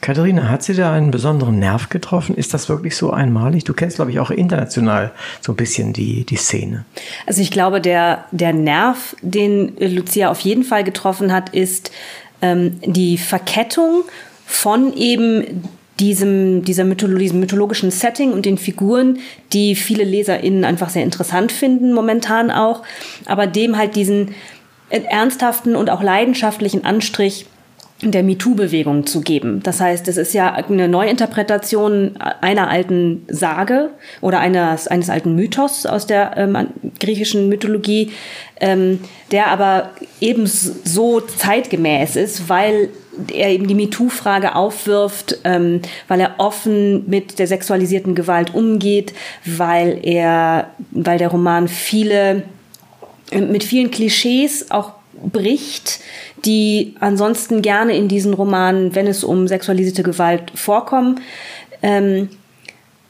Katharina, hat sie da einen besonderen Nerv getroffen? Ist das wirklich so einmalig? Du kennst, glaube ich, auch international so ein bisschen die, die Szene. Also ich glaube, der, der Nerv, den Lucia auf jeden Fall getroffen hat, ist ähm, die Verkettung von eben diesem, dieser Mytholo diesem mythologischen Setting und den Figuren, die viele LeserInnen einfach sehr interessant finden, momentan auch, aber dem halt diesen ernsthaften und auch leidenschaftlichen Anstrich der MeToo-Bewegung zu geben. Das heißt, es ist ja eine Neuinterpretation einer alten Sage oder eines, eines alten Mythos aus der ähm, griechischen Mythologie, ähm, der aber ebenso zeitgemäß ist, weil er eben die MeToo-Frage aufwirft, ähm, weil er offen mit der sexualisierten Gewalt umgeht, weil er, weil der Roman viele äh, mit vielen Klischees auch bricht, die ansonsten gerne in diesen Romanen, wenn es um sexualisierte Gewalt vorkommen. Ähm,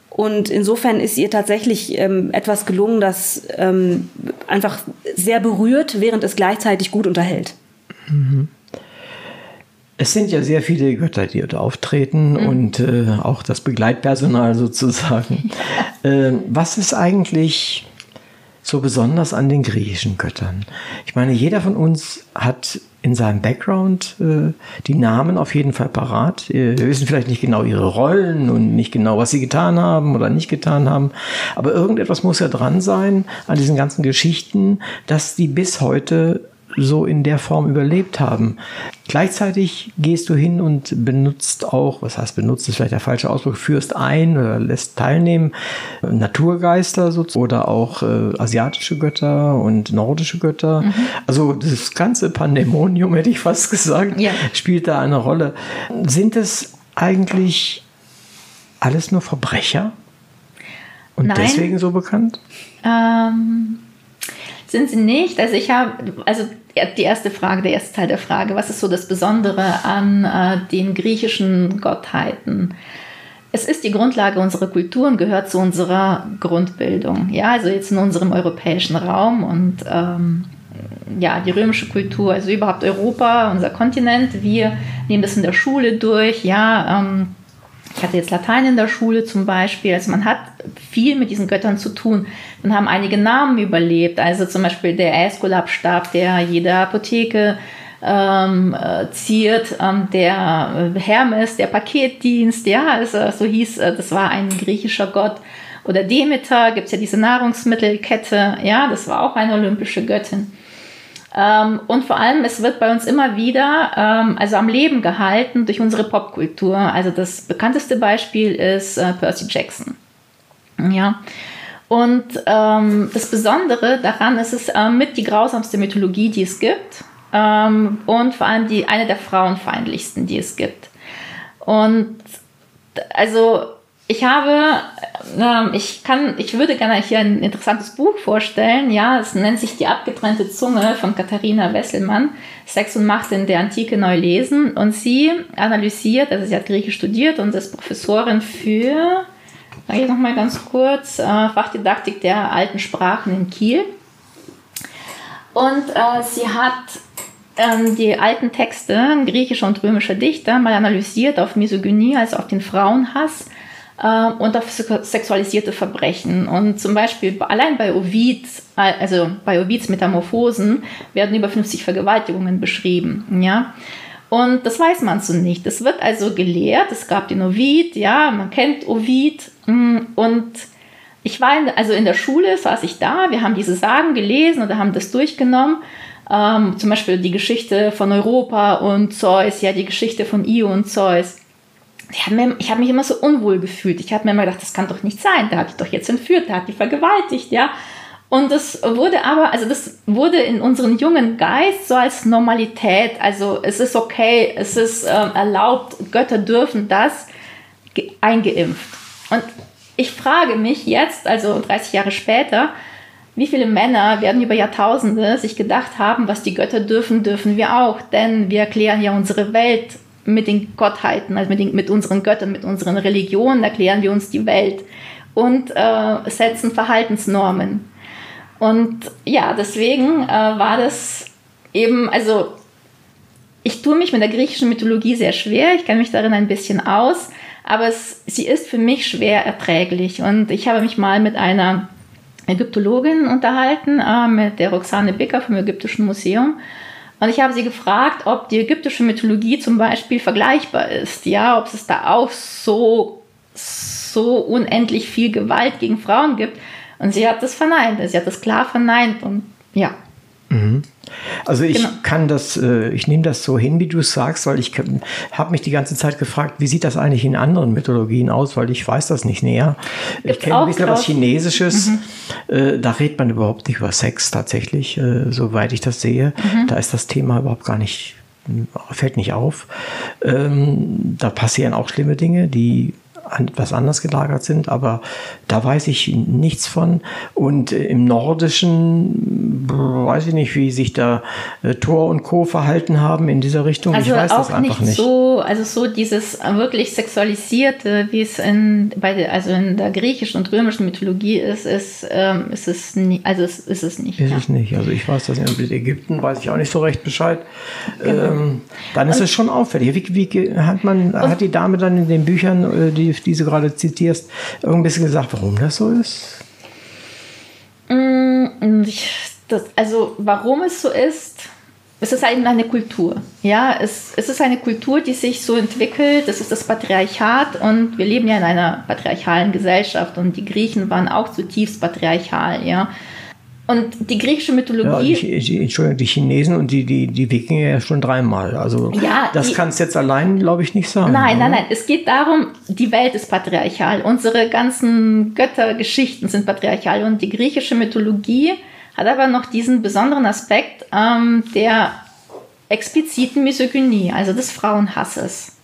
und insofern ist ihr tatsächlich ähm, etwas gelungen, das ähm, einfach sehr berührt, während es gleichzeitig gut unterhält. Mhm. Es sind ja sehr viele Götter, die dort auftreten mhm. und äh, auch das Begleitpersonal sozusagen. (laughs) äh, was ist eigentlich so besonders an den griechischen Göttern? Ich meine, jeder von uns hat in seinem Background äh, die Namen auf jeden Fall parat. Wir wissen vielleicht nicht genau ihre Rollen und nicht genau, was sie getan haben oder nicht getan haben. Aber irgendetwas muss ja dran sein an diesen ganzen Geschichten, dass die bis heute so in der Form überlebt haben. Gleichzeitig gehst du hin und benutzt auch, was heißt benutzt, ist vielleicht der falsche Ausdruck, führst ein oder lässt teilnehmen Naturgeister so, oder auch äh, asiatische Götter und nordische Götter. Mhm. Also das ganze Pandemonium, (laughs) hätte ich fast gesagt, ja. spielt da eine Rolle. Sind es eigentlich alles nur Verbrecher? Und Nein. deswegen so bekannt? Ähm, sind sie nicht. Also ich habe, also die erste Frage, der erste Teil der Frage, was ist so das Besondere an äh, den griechischen Gottheiten? Es ist die Grundlage unserer Kultur und gehört zu unserer Grundbildung. Ja, also jetzt in unserem europäischen Raum und ähm, ja, die römische Kultur, also überhaupt Europa, unser Kontinent. Wir nehmen das in der Schule durch. Ja, ähm, ich hatte jetzt Latein in der Schule zum Beispiel. Also man hat viel mit diesen Göttern zu tun. Dann haben einige Namen überlebt. Also zum Beispiel der Aeskulap-Stab, der jede Apotheke ähm, äh, ziert, ähm, der Hermes, der Paketdienst, ja, also, so hieß, äh, das war ein griechischer Gott. Oder Demeter, gibt es ja diese Nahrungsmittelkette, ja, das war auch eine olympische Göttin. Ähm, und vor allem, es wird bei uns immer wieder ähm, also am Leben gehalten durch unsere Popkultur. Also das bekannteste Beispiel ist äh, Percy Jackson. Ja. Und ähm, das Besondere daran ist es äh, mit die grausamste Mythologie, die es gibt. Ähm, und vor allem die, eine der frauenfeindlichsten, die es gibt. Und also ich habe, äh, ich kann, ich würde gerne hier ein interessantes Buch vorstellen. Ja, es nennt sich Die abgetrennte Zunge von Katharina Wesselmann, Sex und Macht in der Antike neu lesen. Und sie analysiert, also sie hat Griechisch studiert und ist Professorin für, sage ich nochmal ganz kurz, äh, Fachdidaktik der alten Sprachen in Kiel. Und äh, sie hat ähm, die alten Texte griechischer und römischer Dichter mal analysiert auf Misogynie, also auf den Frauenhass ähm, und auf sexualisierte Verbrechen. Und zum Beispiel allein bei Ovid, äh, also bei Ovids Metamorphosen, werden über 50 Vergewaltigungen beschrieben. Ja? Und das weiß man so nicht. Es wird also gelehrt, es gab den Ovid, ja, man kennt Ovid. Mm, und ich war in, also in der Schule, saß ich da, wir haben diese Sagen gelesen oder haben das durchgenommen. Ähm, zum Beispiel die Geschichte von Europa und Zeus, ja, die Geschichte von Io und Zeus ich habe hab mich immer so unwohl gefühlt. Ich habe mir immer gedacht, das kann doch nicht sein. Der hat dich doch jetzt entführt, der hat die vergewaltigt, ja. Und das wurde aber, also das wurde in unseren jungen Geist so als Normalität, also es ist okay, es ist äh, erlaubt, Götter dürfen das, eingeimpft. Und ich frage mich jetzt, also 30 Jahre später, wie viele Männer werden über Jahrtausende sich gedacht haben, was die Götter dürfen, dürfen wir auch, denn wir erklären ja unsere Welt mit den Gottheiten, also mit, den, mit unseren Göttern, mit unseren Religionen erklären wir uns die Welt und äh, setzen Verhaltensnormen. Und ja, deswegen äh, war das eben, also ich tue mich mit der griechischen Mythologie sehr schwer, ich kenne mich darin ein bisschen aus, aber es, sie ist für mich schwer erträglich. Und ich habe mich mal mit einer Ägyptologin unterhalten, äh, mit der Roxane Bicker vom Ägyptischen Museum. Und ich habe sie gefragt, ob die ägyptische Mythologie zum Beispiel vergleichbar ist, ja, ob es da auch so, so unendlich viel Gewalt gegen Frauen gibt. Und sie hat das verneint, sie hat das klar verneint und ja. Mhm. Also ich genau. kann das, äh, ich nehme das so hin, wie du es sagst, weil ich habe mich die ganze Zeit gefragt, wie sieht das eigentlich in anderen Mythologien aus, weil ich weiß das nicht näher. Gibt's ich kenne ein bisschen was Chinesisches, mhm. Äh, da redet man überhaupt nicht über Sex tatsächlich, äh, soweit ich das sehe. Mhm. Da ist das Thema überhaupt gar nicht fällt nicht auf. Ähm, da passieren auch schlimme Dinge, die etwas anders gelagert sind, aber da weiß ich nichts von. Und äh, im Nordischen weiß ich nicht, wie sich da äh, Thor und Co. verhalten haben in dieser Richtung. Also ich weiß das einfach nicht. So, also so dieses wirklich sexualisierte, wie es in, bei der, also in der griechischen und römischen Mythologie ist, ist, ähm, ist es nie, also ist, ist es nicht. Ist ja. es nicht. Also ich weiß das in Ägypten, weiß ich auch nicht so recht Bescheid. Genau. Ähm, dann ist und, es schon auffällig. Wie, wie hat man, hat die Dame dann in den Büchern, äh, die die du gerade zitierst, ein bisschen gesagt, warum das so ist? Mm, das, also warum es so ist, es ist eben eine Kultur. Ja, es, es ist eine Kultur, die sich so entwickelt. Das ist das Patriarchat und wir leben ja in einer patriarchalen Gesellschaft und die Griechen waren auch zutiefst patriarchal. Ja. Und die griechische Mythologie. Ja, die, die, Entschuldigung, die Chinesen und die, die, die Wikinger ja schon dreimal. Also Ja, das kann es jetzt allein, glaube ich, nicht sein. Nein, oder? nein, nein. Es geht darum, die Welt ist patriarchal. Unsere ganzen Göttergeschichten sind patriarchal. Und die griechische Mythologie hat aber noch diesen besonderen Aspekt ähm, der expliziten Misogynie, also des Frauenhasses.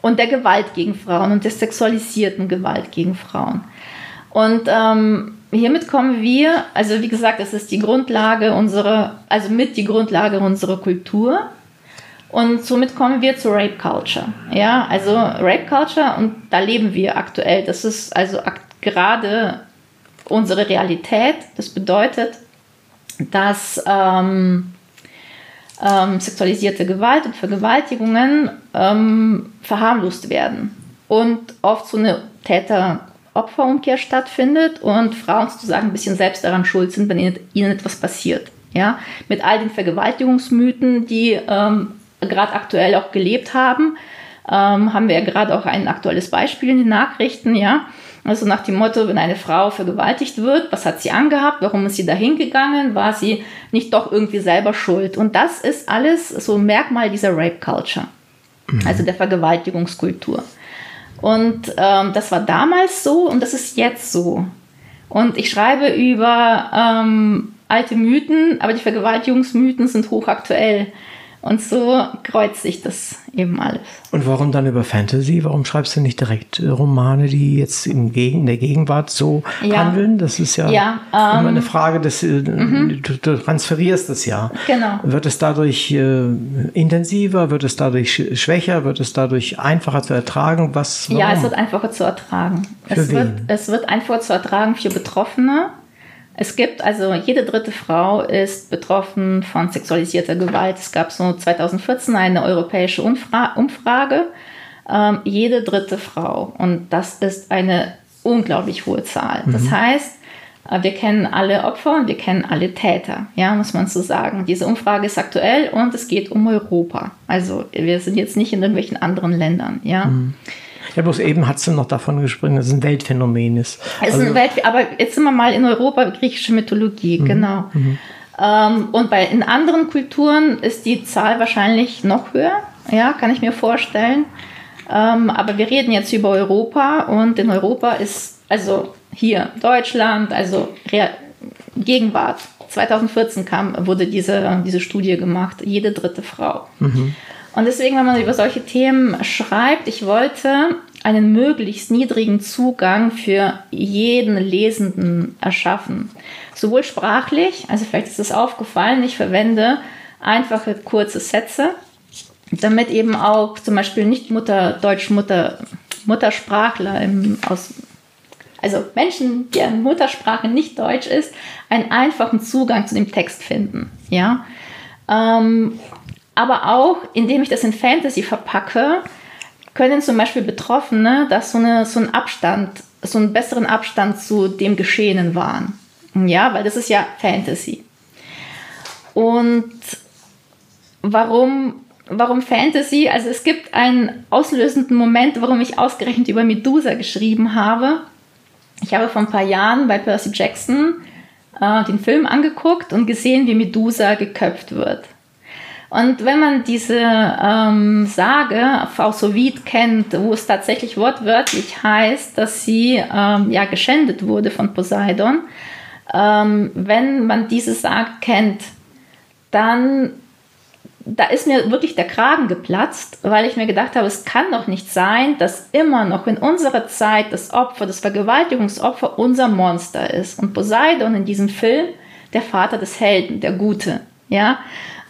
Und der Gewalt gegen Frauen und der sexualisierten Gewalt gegen Frauen. Und ähm, hiermit kommen wir, also wie gesagt, es ist die Grundlage unserer, also mit die Grundlage unserer Kultur. Und somit kommen wir zur Rape Culture. Ja, also Rape Culture und da leben wir aktuell. Das ist also gerade unsere Realität. Das bedeutet, dass ähm, ähm, sexualisierte Gewalt und Vergewaltigungen ähm, verharmlost werden und oft so eine Täter-Opfer-Umkehr stattfindet und Frauen sozusagen ein bisschen selbst daran schuld sind, wenn ihnen, etwas passiert. Ja, mit all den Vergewaltigungsmythen, die ähm, gerade aktuell auch gelebt haben, ähm, haben wir ja gerade auch ein aktuelles Beispiel in den Nachrichten, ja. Also nach dem Motto, wenn eine Frau vergewaltigt wird, was hat sie angehabt, warum ist sie da hingegangen, war sie nicht doch irgendwie selber schuld? Und das ist alles so ein Merkmal dieser Rape Culture, also der Vergewaltigungskultur. Und ähm, das war damals so und das ist jetzt so. Und ich schreibe über ähm, alte Mythen, aber die Vergewaltigungsmythen sind hochaktuell. Und so kreuzt sich das eben alles. Und warum dann über Fantasy? Warum schreibst du nicht direkt äh, Romane, die jetzt in der Gegenwart so Ja. handeln? Das ist ja, Ja, immer ähm, eine Frage des, äh, du, du transferierst es ja. Genau. Wird es dadurch äh, intensiver? Wird es dadurch sch- schwächer? Wird es dadurch einfacher zu ertragen? Was? Ja, es wird einfacher zu ertragen. Für es, wird, wen? es wird einfacher zu ertragen für Betroffene. Es gibt also jede dritte Frau ist betroffen von sexualisierter Gewalt. Es gab so 2014 eine europäische Umfra Umfrage. Ähm, jede dritte Frau. Und das ist eine unglaublich hohe Zahl. Das heißt, äh, wir kennen alle Opfer und wir kennen alle Täter, ja, muss man so sagen. Diese Umfrage ist aktuell und es geht um Europa. Also wir sind jetzt nicht in irgendwelchen anderen Ländern, ja. Ja, bloß eben hast du noch davon gesprochen, dass es ein Weltphänomen ist. Es ist Also- eine Welt, aber jetzt sind wir mal in Europa, griechische Mythologie, Mhm. genau. Ähm, und bei in anderen Kulturen ist die Zahl wahrscheinlich noch höher, ja, kann ich mir vorstellen. Ähm, aber wir reden jetzt über Europa und in Europa ist, also hier Deutschland, also Real Gegenwart. 2014 kam, wurde diese, diese Studie gemacht, jede dritte Frau. Und deswegen, wenn man über solche Themen schreibt, ich wollte einen möglichst niedrigen Zugang für jeden Lesenden erschaffen. Sowohl sprachlich, also vielleicht ist es aufgefallen, ich verwende einfache kurze Sätze, damit eben auch zum Beispiel nicht Mutter, Deutsch Mutter, Muttersprachler im, aus, also Menschen, deren Muttersprache nicht Deutsch ist, einen einfachen Zugang zu dem Text finden. Ja? Ähm, aber auch, indem ich das in Fantasy verpacke, können zum Beispiel Betroffene das so, eine, so einen Abstand, so einen besseren Abstand zu dem Geschehenen wahren. Ja, weil das ist ja Fantasy. Und warum, warum Fantasy? Also es gibt einen auslösenden Moment, warum ich ausgerechnet über Medusa geschrieben habe. Ich habe vor ein paar Jahren bei Percy Jackson äh, den Film angeguckt und gesehen, wie Medusa geköpft wird. Und wenn man diese ähm, Sage Fausovid kennt, wo es tatsächlich wortwörtlich heißt, dass sie ähm, ja geschändet wurde von Poseidon, ähm, wenn man diese Sage kennt, dann da ist mir wirklich der Kragen geplatzt, weil ich mir gedacht habe, es kann doch nicht sein, dass immer noch in unserer Zeit das Opfer, das Vergewaltigungsopfer unser Monster ist. Und Poseidon in diesem Film der Vater des Helden, der Gute. Ja,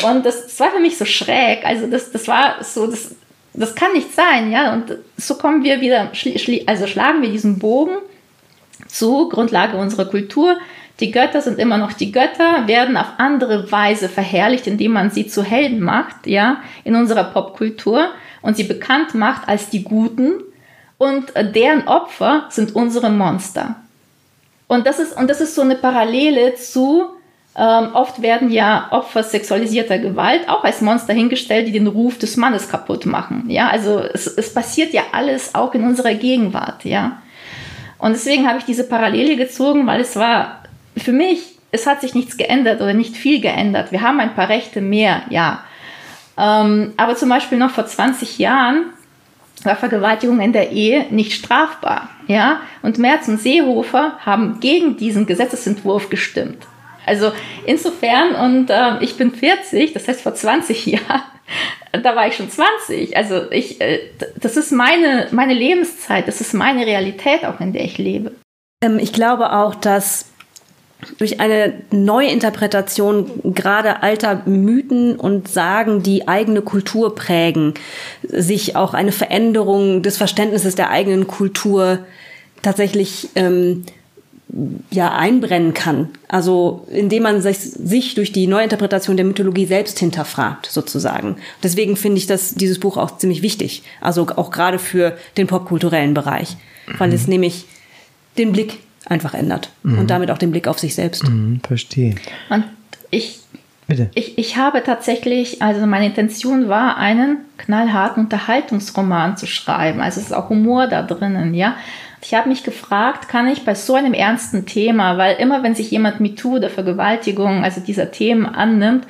und das, das war für mich so schräg. Also das, das war so, das, das kann nicht sein, ja. Und so kommen wir wieder, also schlagen wir diesen Bogen zu Grundlage unserer Kultur. Die Götter sind immer noch die Götter, werden auf andere Weise verherrlicht, indem man sie zu Helden macht, ja, in unserer Popkultur und sie bekannt macht als die Guten und deren Opfer sind unsere Monster. Und das ist, und das ist so eine Parallele zu, ähm, oft werden ja Opfer sexualisierter Gewalt auch als Monster hingestellt, die den Ruf des Mannes kaputt machen. Ja, also es, es passiert ja alles auch in unserer Gegenwart, ja. Und deswegen habe ich diese Parallele gezogen, weil es war für mich es hat sich nichts geändert oder nicht viel geändert. Wir haben ein paar Rechte mehr, ja. Ähm, aber zum Beispiel noch vor 20 Jahren war Vergewaltigung in der Ehe nicht strafbar. Ja? Und Merz und Seehofer haben gegen diesen Gesetzesentwurf gestimmt. Also insofern, und äh, ich bin 40, das heißt vor 20 (laughs) Jahren, da war ich schon 20. Also ich, äh, das ist meine, meine Lebenszeit, das ist meine Realität auch, in der ich lebe. Ähm, ich glaube auch, dass durch eine Neuinterpretation gerade alter Mythen und Sagen, die eigene Kultur prägen, sich auch eine Veränderung des Verständnisses der eigenen Kultur tatsächlich ähm, ja einbrennen kann. Also indem man sich, sich durch die Neuinterpretation der Mythologie selbst hinterfragt, sozusagen. Deswegen finde ich das dieses Buch auch ziemlich wichtig. Also auch gerade für den popkulturellen Bereich, weil mhm. es nämlich den Blick einfach ändert mhm. und damit auch den Blick auf sich selbst. Mhm, verstehe. Und ich, Bitte. Ich, ich habe tatsächlich, also meine Intention war, einen knallharten Unterhaltungsroman zu schreiben. Also es ist auch Humor da drinnen, ja. Ich habe mich gefragt, kann ich bei so einem ernsten Thema, weil immer wenn sich jemand MeToo oder Vergewaltigung, also dieser Themen annimmt,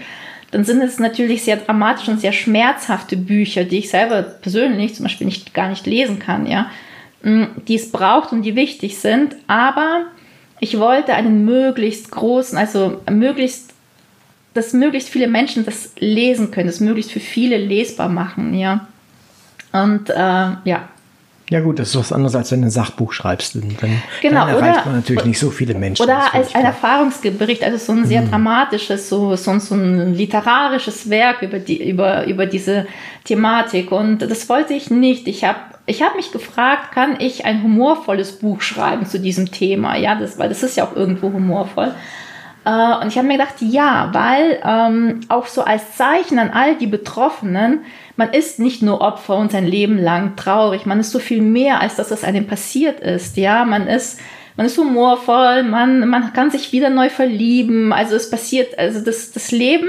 dann sind es natürlich sehr dramatische und sehr schmerzhafte Bücher, die ich selber persönlich zum Beispiel nicht, gar nicht lesen kann, ja. Mm, die es braucht und die wichtig sind. Aber ich wollte einen möglichst großen, also möglichst, dass möglichst viele Menschen das lesen können, das möglichst für viele lesbar machen, ja. Und äh, ja, ja gut, das ist was anderes, als wenn du ein Sachbuch schreibst. Dann, genau, dann erreicht oder, man natürlich nicht so viele Menschen. Oder als ein Erfahrungsbericht, also so ein sehr mhm. dramatisches, so, so, so, ein literarisches Werk über, die, über, über diese Thematik. Und das wollte ich nicht. Ich habe ich hab mich gefragt, kann ich ein humorvolles Buch schreiben zu diesem Thema? Ja, das, weil das ist ja auch irgendwo humorvoll. Uh, und ich habe mir gedacht, ja, weil ähm, auch so als Zeichen an all die Betroffenen, man ist nicht nur Opfer und sein Leben lang traurig, man ist so viel mehr, als dass es einem passiert ist. Ja, man ist, man ist humorvoll, man, man kann sich wieder neu verlieben. Also es passiert, also das, das Leben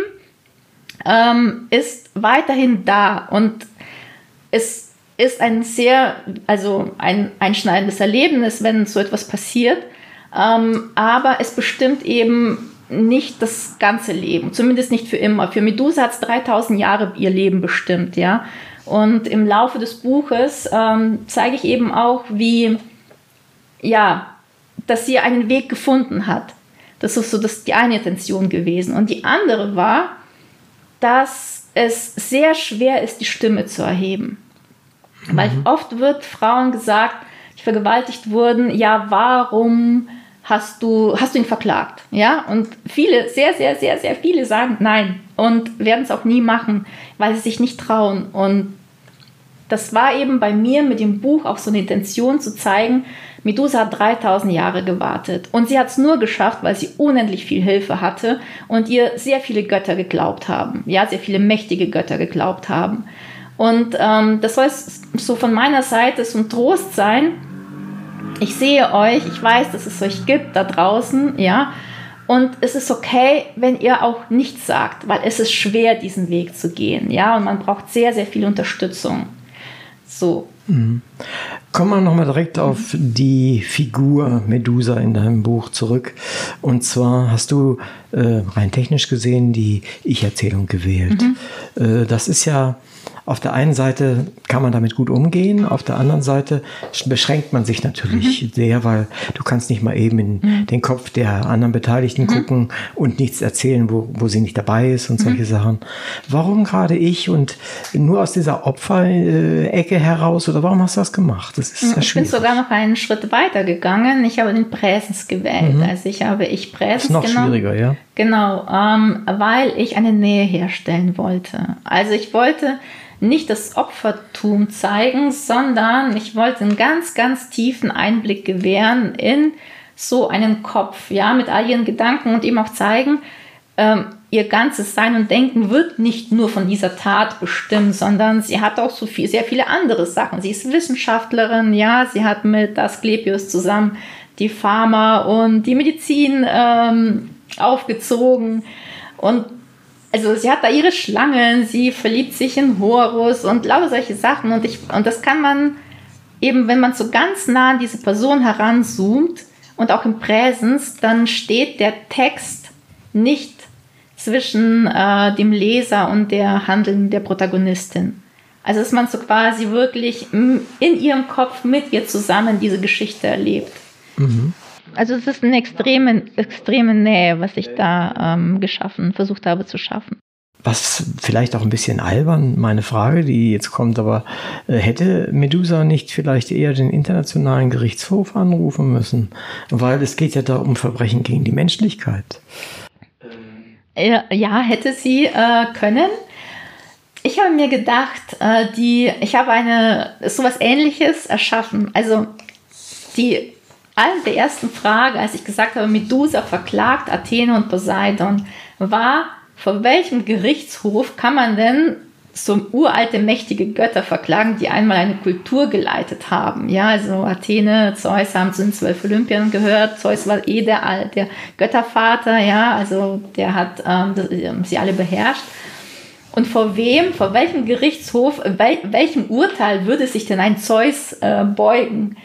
ähm, ist weiterhin da und es ist ein sehr, also ein einschneidendes Erlebnis, wenn so etwas passiert. Ähm, aber es bestimmt eben nicht das ganze Leben, zumindest nicht für immer. Für Medusa hat es 3000 Jahre ihr Leben bestimmt, ja. Und im Laufe des Buches ähm, zeige ich eben auch, wie, ja, dass sie einen Weg gefunden hat. Das ist so das, die eine Intention gewesen. Und die andere war, dass es sehr schwer ist, die Stimme zu erheben. Mhm. Weil oft wird Frauen gesagt, die vergewaltigt wurden, ja, warum hast du, hast du ihn verklagt? Ja, und viele, sehr, sehr, sehr, sehr viele sagen nein und werden es auch nie machen, weil sie sich nicht trauen. Und das war eben bei mir mit dem Buch auch so eine Intention zu zeigen, Medusa hat 3000 Jahre gewartet und sie hat es nur geschafft, weil sie unendlich viel Hilfe hatte und ihr sehr viele Götter geglaubt haben. Ja, sehr viele mächtige Götter geglaubt haben. Und ähm, das soll so von meiner Seite so ein Trost sein, ich sehe euch, ich weiß, dass es euch gibt da draußen, ja. Und es ist okay, wenn ihr auch nichts sagt, weil es ist schwer, diesen Weg zu gehen, ja. Und man braucht sehr, sehr viel Unterstützung. So. Mhm. Kommen wir nochmal direkt auf die Figur Medusa in deinem Buch zurück. Und zwar hast du äh, rein technisch gesehen die Ich-Erzählung gewählt. Mhm. Äh, das ist ja auf der einen Seite kann man damit gut umgehen, auf der anderen Seite beschränkt man sich natürlich mhm. sehr, weil du kannst nicht mal eben in mhm. den Kopf der anderen Beteiligten mhm. gucken und nichts erzählen, wo, wo sie nicht dabei ist und solche mhm. Sachen. Warum gerade ich und nur aus dieser Opferecke heraus oder warum hast du das gemacht? Das ist ja Ich bin sogar noch einen Schritt weiter gegangen. Ich habe den Präsens gewählt. Mhm. Also ich habe ich Präsens Das ist noch genommen. schwieriger, ja. Genau, ähm, weil ich eine Nähe herstellen wollte. Also ich wollte nicht das Opfertum zeigen, sondern ich wollte einen ganz, ganz tiefen Einblick gewähren in so einen Kopf, ja, mit all ihren Gedanken und ihm auch zeigen, ähm, ihr ganzes Sein und Denken wird nicht nur von dieser Tat bestimmt, sondern sie hat auch so viel, sehr viele andere Sachen. Sie ist Wissenschaftlerin, ja, sie hat mit Asklepios zusammen die Pharma und die Medizin ähm, aufgezogen und also sie hat da ihre Schlangen, sie verliebt sich in Horus und lauter solche Sachen. Und, ich, und das kann man eben, wenn man so ganz nah an diese Person heranzoomt und auch im Präsens, dann steht der Text nicht zwischen äh, dem Leser und der Handeln der Protagonistin. Also dass man so quasi wirklich in ihrem Kopf mit ihr zusammen diese Geschichte erlebt. Mhm. Also es ist eine extreme, extreme Nähe, was ich da ähm, geschaffen, versucht habe zu schaffen. Was vielleicht auch ein bisschen albern, meine Frage, die jetzt kommt, aber äh, hätte Medusa nicht vielleicht eher den Internationalen Gerichtshof anrufen müssen? Weil es geht ja da um Verbrechen gegen die Menschlichkeit. Ja, ja hätte sie äh, können. Ich habe mir gedacht, äh, die, ich habe eine sowas Ähnliches erschaffen. Also die eine der ersten Fragen, als ich gesagt habe, Medusa verklagt Athene und Poseidon, war, vor welchem Gerichtshof kann man denn so uralte, mächtige Götter verklagen, die einmal eine Kultur geleitet haben. Ja, also Athene, Zeus haben zu den zwölf Olympiern gehört. Zeus war eh der, der Göttervater, ja, also der hat ähm, ähm, sie alle beherrscht. Und vor wem, vor welchem Gerichtshof, wel, welchem Urteil würde sich denn ein Zeus äh, beugen?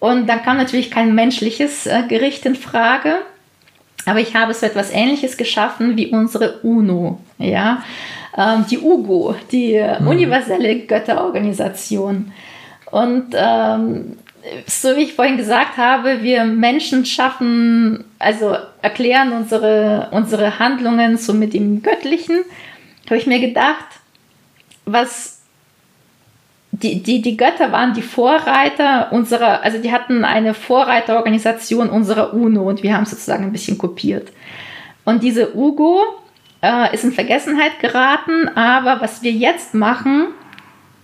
Und dann kam natürlich kein menschliches äh, Gericht in Frage. Aber ich habe so etwas Ähnliches geschaffen wie unsere UNO, ja, ähm, die UGO, die mhm. universelle Götterorganisation. Und ähm, so wie ich vorhin gesagt habe, wir Menschen schaffen, also erklären unsere, unsere Handlungen so mit dem Göttlichen, habe ich mir gedacht, was die, die, die Götter waren die Vorreiter unserer, also die hatten eine Vorreiterorganisation unserer UNO und wir haben sozusagen ein bisschen kopiert. Und diese UGO äh, ist in Vergessenheit geraten, aber was wir jetzt machen,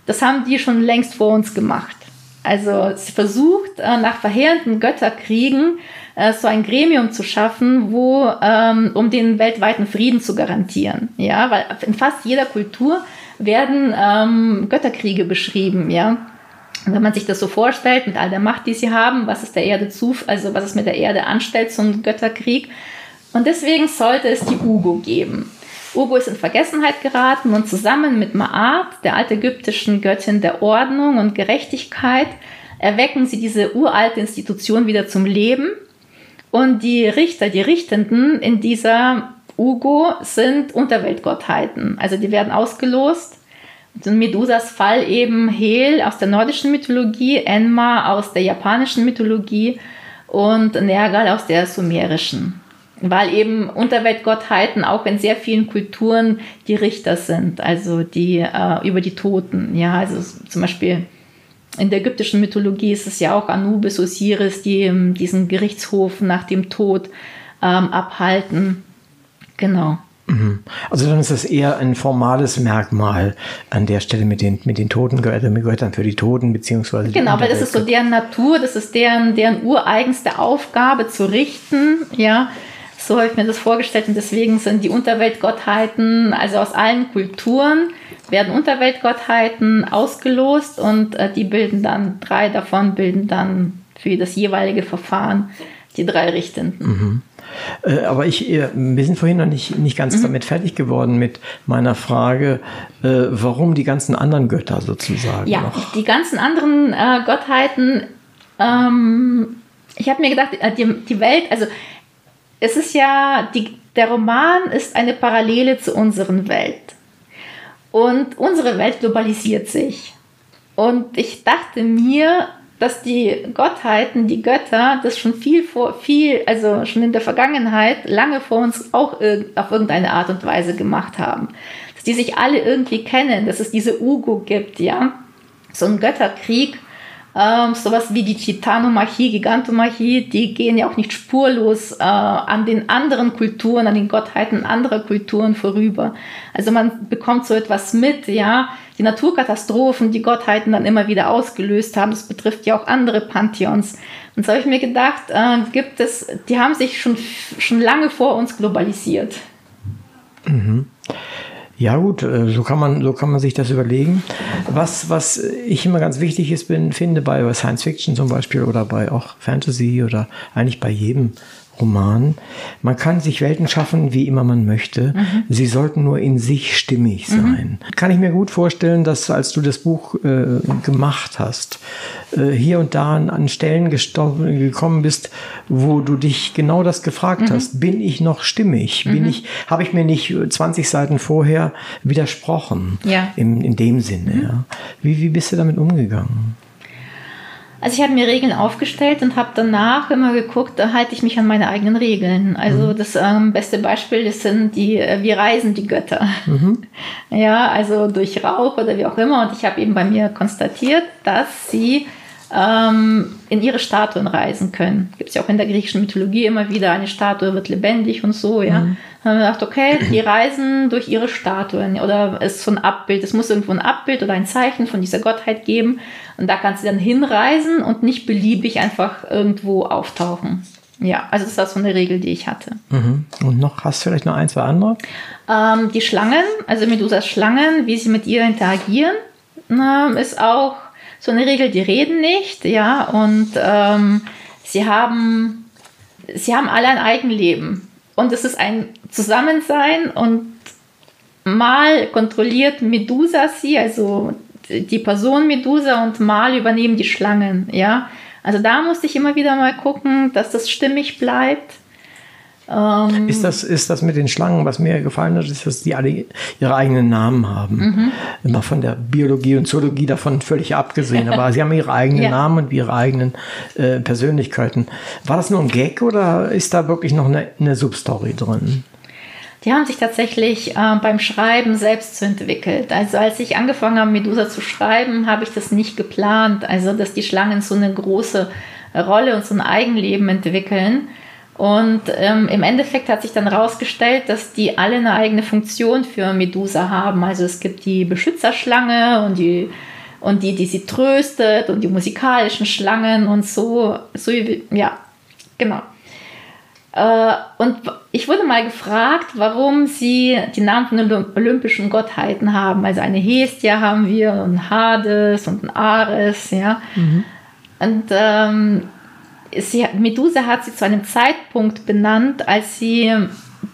das haben die schon längst vor uns gemacht. Also sie versucht äh, nach verheerenden Götterkriegen äh, so ein Gremium zu schaffen, wo ähm, um den weltweiten Frieden zu garantieren. Ja, weil in fast jeder Kultur werden ähm, Götterkriege beschrieben, ja. wenn man sich das so vorstellt, mit all der Macht, die sie haben, was es der Erde zu, also was es mit der Erde anstellt, so ein Götterkrieg. Und deswegen sollte es die Ugo geben. Ugo ist in Vergessenheit geraten und zusammen mit Maat, der altägyptischen Göttin der Ordnung und Gerechtigkeit, erwecken sie diese uralte Institution wieder zum Leben. Und die Richter, die Richtenden in dieser Ugo sind Unterweltgottheiten. Also die werden ausgelost. In Medusas Fall eben Hel aus der nordischen Mythologie, Enma aus der japanischen Mythologie und Nergal aus der sumerischen. Weil eben Unterweltgottheiten auch in sehr vielen Kulturen die Richter sind, also die äh, über die Toten. Ja, also zum Beispiel in der ägyptischen Mythologie ist es ja auch Anubis, Osiris, die ähm, diesen Gerichtshof nach dem Tod ähm, abhalten. Genau. Mhm. Also dann ist das eher ein formales Merkmal an der Stelle mit den, mit den Toten, also mit Göttern für die Toten, beziehungsweise. Genau, weil das ist so deren Natur, das ist deren, deren ureigenste Aufgabe zu richten, ja. So habe ich mir das vorgestellt und deswegen sind die Unterweltgottheiten, also aus allen Kulturen, werden Unterweltgottheiten ausgelost und äh, die bilden dann, drei davon bilden dann für das jeweilige Verfahren die drei Richtenden. Mhm. Äh, aber ich, wir sind vorhin noch nicht, nicht ganz mhm. damit fertig geworden mit meiner Frage, äh, warum die ganzen anderen Götter sozusagen. Ja, noch? die ganzen anderen äh, Gottheiten, ähm, ich habe mir gedacht, äh, die, die Welt, also es ist ja, die, der Roman ist eine Parallele zu unserer Welt. Und unsere Welt globalisiert sich. Und ich dachte mir, dass die Gottheiten, die Götter, das schon viel vor, viel, also schon in der Vergangenheit, lange vor uns auch auf irgendeine Art und Weise gemacht haben. Dass die sich alle irgendwie kennen, dass es diese Ugo gibt, ja. So ein Götterkrieg, ähm, sowas wie die Titanomachie, Gigantomachie, die gehen ja auch nicht spurlos äh, an den anderen Kulturen, an den Gottheiten anderer Kulturen vorüber. Also man bekommt so etwas mit, ja, die Naturkatastrophen, die Gottheiten dann immer wieder ausgelöst haben, das betrifft ja auch andere Pantheons. Und so habe ich mir gedacht, äh, gibt es, die haben sich schon, schon lange vor uns globalisiert. Mhm. Ja gut, äh, so kann man, so kann man sich das überlegen. Was, was ich immer ganz wichtig ist, bin, finde bei Science Fiction zum Beispiel oder bei auch Fantasy oder eigentlich bei jedem Roman. Man kann sich Welten schaffen, wie immer man möchte. Mhm. Sie sollten nur in sich stimmig mhm. sein. Mhm. Kann ich mir gut vorstellen, dass als du das Buch äh, gemacht hast, äh, hier und da an Stellen gekommen bist, wo du dich genau das gefragt mhm. hast. Bin ich noch stimmig? Bin mhm. ich, habe ich mir nicht 20 Seiten vorher widersprochen? Ja. In, in dem Sinne, mhm. ja. Wie, wie bist du damit umgegangen? Also ich habe mir Regeln aufgestellt und habe danach immer geguckt, da halte ich mich an meine eigenen Regeln. Also mhm. das ähm, beste Beispiel das sind die, äh, wir reisen die Götter. Mhm. (laughs) Ja, also durch Rauch oder wie auch immer. Und ich habe eben bei mir konstatiert, dass sie ähm, in ihre Statuen reisen können. Gibt es ja auch in der griechischen Mythologie immer wieder, eine Statue wird lebendig und so, ja. Mhm. Dann haben wir gedacht, okay, die reisen durch ihre Statuen oder es ist so ein Abbild, es muss irgendwo ein Abbild oder ein Zeichen von dieser Gottheit geben und da kannst du dann hinreisen und nicht beliebig einfach irgendwo auftauchen. Ja, also das war so eine Regel, die ich hatte. Mhm. Und noch, hast du vielleicht noch ein, zwei andere? Ähm, die Schlangen, also Medusas Schlangen, wie sie mit ihr interagieren, äh, ist auch so eine Regel, die reden nicht, ja, und ähm, sie haben, sie haben alle ein Eigenleben. Und es ist ein Zusammensein und mal kontrolliert Medusa sie, also die Person Medusa und mal übernehmen die Schlangen, ja. Also da musste ich immer wieder mal gucken, dass das stimmig bleibt. Ähm, ist, das, ist das mit den Schlangen, was mir gefallen hat, ist, dass die alle ihre eigenen Namen haben. Mhm. Immer von der Biologie und Zoologie davon völlig abgesehen. Aber sie haben ihre eigenen (laughs) ja. Namen und ihre eigenen äh, Persönlichkeiten. War das nur ein Gag oder ist da wirklich noch eine, eine Substory drin? Die haben sich tatsächlich äh, beim Schreiben selbst zu entwickelt. Also als ich angefangen habe, Medusa zu schreiben, habe ich das nicht geplant. Also dass die Schlangen so eine große Rolle und so ein Eigenleben entwickeln. Und ähm, im Endeffekt hat sich dann herausgestellt, dass die alle eine eigene Funktion für Medusa haben. Also es gibt die Beschützerschlange und die, und die, die sie tröstet und die musikalischen Schlangen und so. so ja, genau. Äh, und ich wurde mal gefragt, warum sie die Namen von den olympischen Gottheiten haben. Also eine Hestia haben wir und Hades und ein Ares, ja. Mhm. Und ähm, sie, Medusa hat sie zu einem Zeitpunkt benannt, als sie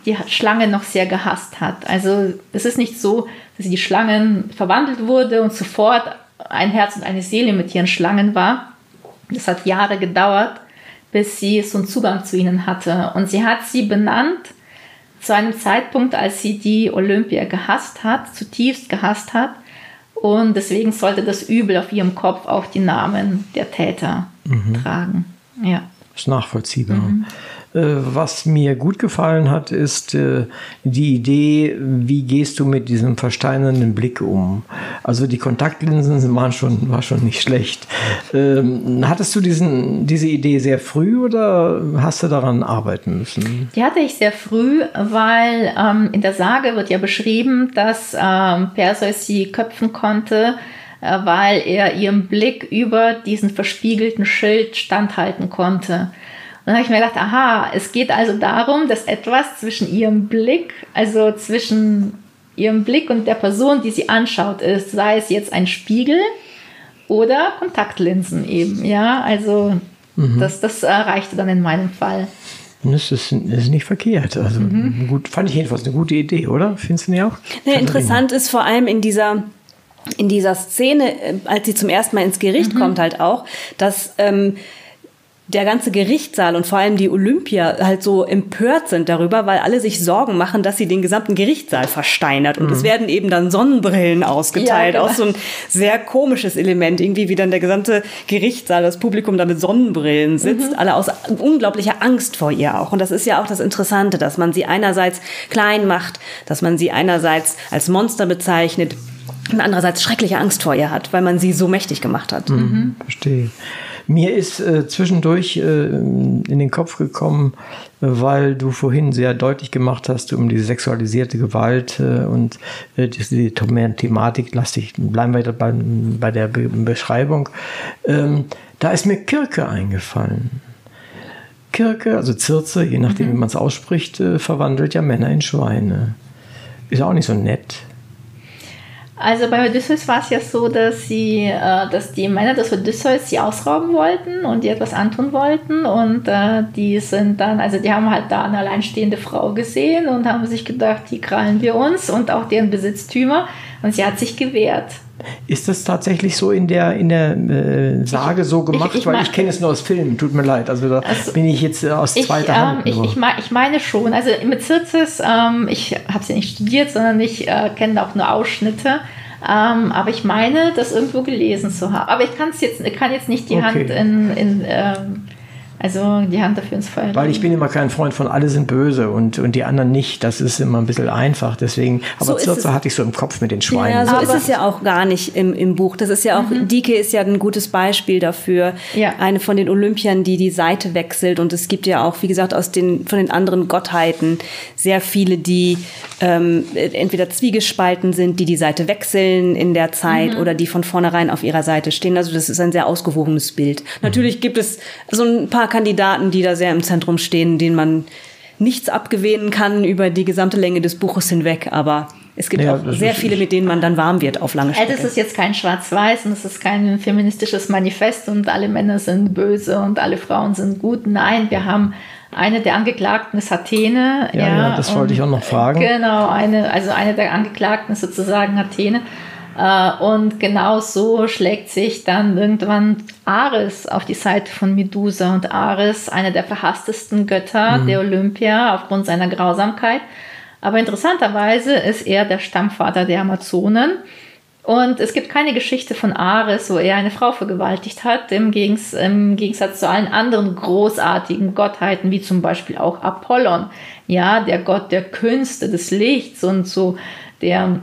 die Schlange noch sehr gehasst hat. Also es ist nicht so, dass sie die Schlangen verwandelt wurde und sofort ein Herz und eine Seele mit ihren Schlangen war. Das hat Jahre gedauert, bis sie so einen Zugang zu ihnen hatte. Und sie hat sie benannt zu einem Zeitpunkt, als sie die Olympia gehasst hat, zutiefst gehasst hat. Und deswegen sollte das Übel auf ihrem Kopf auch die Namen der Täter mhm. tragen. Ja. Ist nachvollziehbar. Mhm. Äh, was mir gut gefallen hat, ist äh, die Idee, wie gehst du mit diesem versteinernden Blick um? Also die Kontaktlinsen waren schon, war schon nicht schlecht. Ähm, hattest du diesen, diese Idee sehr früh oder hast du daran arbeiten müssen? Die hatte ich sehr früh, weil ähm, in der Sage wird ja beschrieben, dass ähm, Perseus sie köpfen konnte weil er ihrem Blick über diesen verspiegelten Schild standhalten konnte. Und dann habe ich mir gedacht, aha, es geht also darum, dass etwas zwischen ihrem Blick, also zwischen ihrem Blick und der Person, die sie anschaut, ist, sei es jetzt ein Spiegel oder Kontaktlinsen eben, ja, also mhm. das, das reichte dann in meinem Fall. Das ist, ist nicht verkehrt. Also mhm. gut, fand ich jedenfalls eine gute Idee, oder? Findest du nicht auch? Ja, interessant ist vor allem in dieser in dieser Szene, äh, als sie zum ersten Mal ins Gericht mhm. kommt, halt auch, dass ähm, der ganze Gerichtssaal und vor allem die Olympia halt so empört sind darüber, weil alle sich Sorgen machen, dass sie den gesamten Gerichtssaal versteinert. Und mhm. es werden eben dann Sonnenbrillen ausgeteilt. Ja, genau. Auch so ein sehr komisches Element, irgendwie wie dann der gesamte Gerichtssaal, das Publikum da mit Sonnenbrillen sitzt, mhm. alle aus unglaublicher Angst vor ihr auch. Und das ist ja auch das Interessante, dass man sie einerseits klein macht, dass man sie einerseits als Monster bezeichnet, und andererseits schreckliche Angst vor ihr hat, weil man sie so mächtig gemacht hat. Mhm. Verstehe. Mir ist äh, zwischendurch äh, in den Kopf gekommen, äh, weil du vorhin sehr deutlich gemacht hast um die sexualisierte Gewalt äh, und äh, die, Thematik, lass dich, bleiben wir bei, bei der Be Beschreibung. Ähm, da ist mir Kirke eingefallen. Kirke, also Zirze, je nachdem, mhm. wie man es ausspricht, äh, verwandelt ja Männer in Schweine. Ist auch nicht so nett. Also bei Odysseus war es ja so, dass sie, äh, dass die Männer des Odysseus sie ausrauben wollten und ihr etwas antun wollten. Und äh, die sind dann, also die haben halt da eine alleinstehende Frau gesehen und haben sich gedacht, die krallen wir uns und auch deren Besitztümer und sie hat sich gewehrt. Ist das tatsächlich so in der, in der äh, Sage so gemacht? Ich, ich, Weil ich kenne es nur aus Filmen, tut mir leid. Also da also, bin ich jetzt äh, aus zweiter ich, Hand. Ähm, ich, ich, meine schon. Also mit Zirzis, ähm, ich habe sie nicht studiert, sondern ich äh, kenne auch nur Ausschnitte. Ähm, aber ich meine, das irgendwo gelesen zu haben. Aber ich jetzt, kann jetzt nicht die okay. Hand in, in ähm, also die Hand dafür ins Feuer. Weil ich bin immer kein Freund von alle sind böse und, und die anderen nicht. Das ist immer ein bisschen einfach. Deswegen, aber so Zirze hatte ich so im Kopf mit den Schweinen. Ja, so aber ist es ja auch gar nicht im, im Buch. Das ist ja auch, mhm. Dike ist ja ein gutes Beispiel dafür. Ja. Eine von den Olympiern, die die Seite wechselt. Und es gibt ja auch, wie gesagt, aus den, von den anderen Gottheiten sehr viele, die ähm, entweder zwiegespalten sind, die die Seite wechseln in der Zeit mhm. oder die von vornherein auf ihrer Seite stehen. Also das ist ein sehr ausgewogenes Bild. Mhm. Natürlich gibt es so ein paar Kandidaten, die da sehr im Zentrum stehen, denen man nichts abgewähnen kann über die gesamte Länge des Buches hinweg, aber es gibt ja, auch sehr viele, mit denen man dann warm wird auf lange Strecke. Das ist jetzt kein Schwarz-Weiß und es ist kein feministisches Manifest und alle Männer sind böse und alle Frauen sind gut. Nein, wir haben eine der Angeklagten ist Athene. Ja, ja, ja das wollte ich auch noch fragen. Genau, eine, also eine der Angeklagten ist sozusagen Athene. Äh, und genau so schlägt sich dann irgendwann Ares auf die Seite von Medusa. Und Ares, einer der verhasstesten Götter mhm. der Olympia aufgrund seiner Grausamkeit. Aber interessanterweise ist er der Stammvater der Amazonen. Und es gibt keine Geschichte von Ares, wo er eine Frau vergewaltigt hat, im, Gegens im, Gegensatz zu allen anderen großartigen Gottheiten, wie zum Beispiel auch Apollon, ja, der Gott der Künste, des Lichts und so, der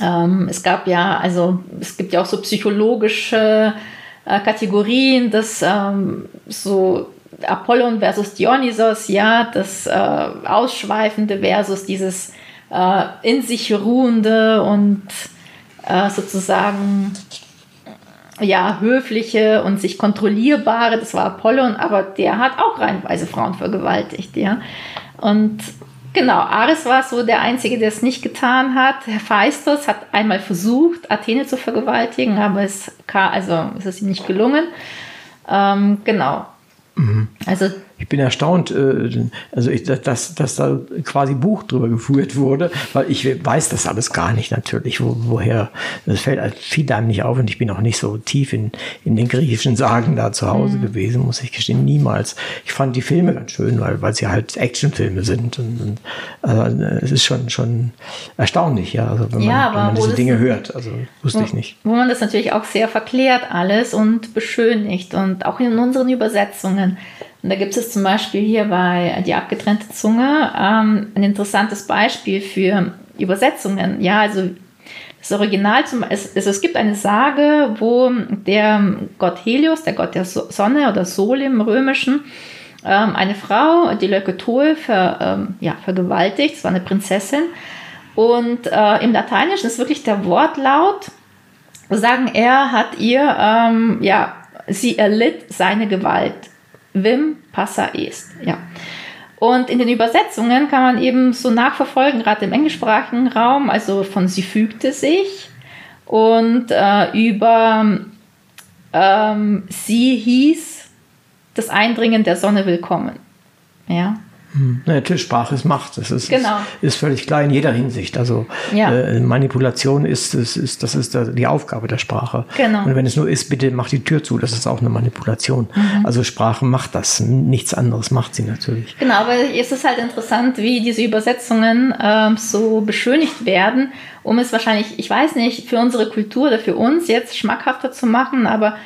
ähm, es gab ja, also es gibt ja auch so psychologische äh, Kategorien, dass ähm, so Apollon versus Dionysos, ja, das äh, Ausschweifende versus dieses äh, in sich ruhende und äh, sozusagen ja, höfliche und sich kontrollierbare, das war Apollon, aber der hat auch reinweise Frauen vergewaltigt, ja. Und Genau, Ares war so der Einzige, der es nicht getan hat. Hephaistos hat einmal versucht, Athene zu vergewaltigen, aber es, kam, also, es ist ihm nicht gelungen. Ähm, genau. Mhm. Also ich bin erstaunt, äh, also ich, dass, dass da quasi Buch drüber geführt wurde, weil ich weiß das alles gar nicht natürlich, wo, woher, das fällt viel einem nicht auf und ich bin auch nicht so tief in, in den griechischen Sagen da zu Hause mhm. gewesen, muss ich gestehen, niemals. Ich fand die Filme ganz schön, weil, weil sie halt Actionfilme sind und, und also es ist schon, schon erstaunlich, ja, also wenn man, ja, wenn man diese Dinge hört, also wusste wo, ich nicht. Wo man das natürlich auch sehr verklärt alles und beschönigt und auch in unseren Übersetzungen und da gibt es zum Beispiel hier bei Die abgetrennte Zunge ähm, ein interessantes Beispiel für Übersetzungen. Ja, also das Original, zum, es, es gibt eine Sage, wo der Gott Helios, der Gott der Sonne oder Sol im Römischen, ähm, eine Frau, die Leukotoe, ver, ähm, ja, vergewaltigt. Es war eine Prinzessin. Und äh, im Lateinischen ist wirklich der Wortlaut, sagen, er hat ihr, ähm, ja, sie erlitt seine Gewalt. Vim Passa Est. Ja. Und in den Übersetzungen kann man eben so nachverfolgen, gerade im englischsprachigen Raum, also von sie fügte sich und äh, über ähm, sie hieß das Eindringen der Sonne willkommen. Ja. Natürlich, Sprache ist Macht. Das ist, genau. ist, ist, völlig klar in jeder Hinsicht. Also ja. äh, Manipulation ist, ist, ist, das ist die Aufgabe der Sprache. Genau. Und wenn es nur ist, bitte mach die Tür zu, das ist auch eine Manipulation. Mhm. Also Sprache macht das, nichts anderes macht sie natürlich. Genau, aber es ist halt interessant, wie diese Übersetzungen ähm, so beschönigt werden, um es wahrscheinlich, ich weiß nicht, für unsere Kultur oder für uns jetzt schmackhafter zu machen, aber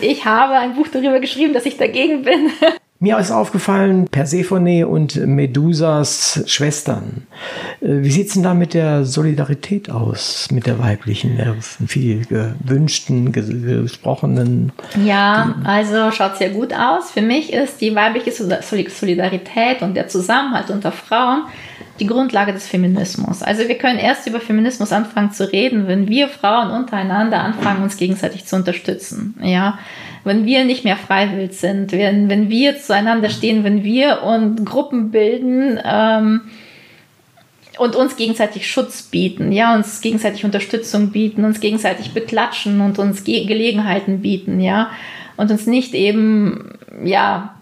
ich habe ein Buch darüber geschrieben, dass ich dagegen bin. (laughs) Mir ist aufgefallen, Persephone und Medusas Schwestern. Äh, wie sieht es denn da mit der Solidarität aus, mit der weiblichen, der viel gewünschten, gesprochenen? Ja, also schaut sehr gut aus. Für mich ist die weibliche Solidarität und der Zusammenhalt unter Frauen die Grundlage des Feminismus. Also wir können erst über Feminismus anfangen zu reden, wenn wir Frauen untereinander anfangen, uns gegenseitig zu unterstützen. Ja, wenn wir nicht mehr freiwillig sind, wenn, wenn wir zueinander stehen, wenn wir und Gruppen bilden, ähm, und uns gegenseitig Schutz bieten, ja, uns gegenseitig Unterstützung bieten, uns gegenseitig beklatschen und uns Ge Gelegenheiten bieten, ja, und uns nicht eben, ja,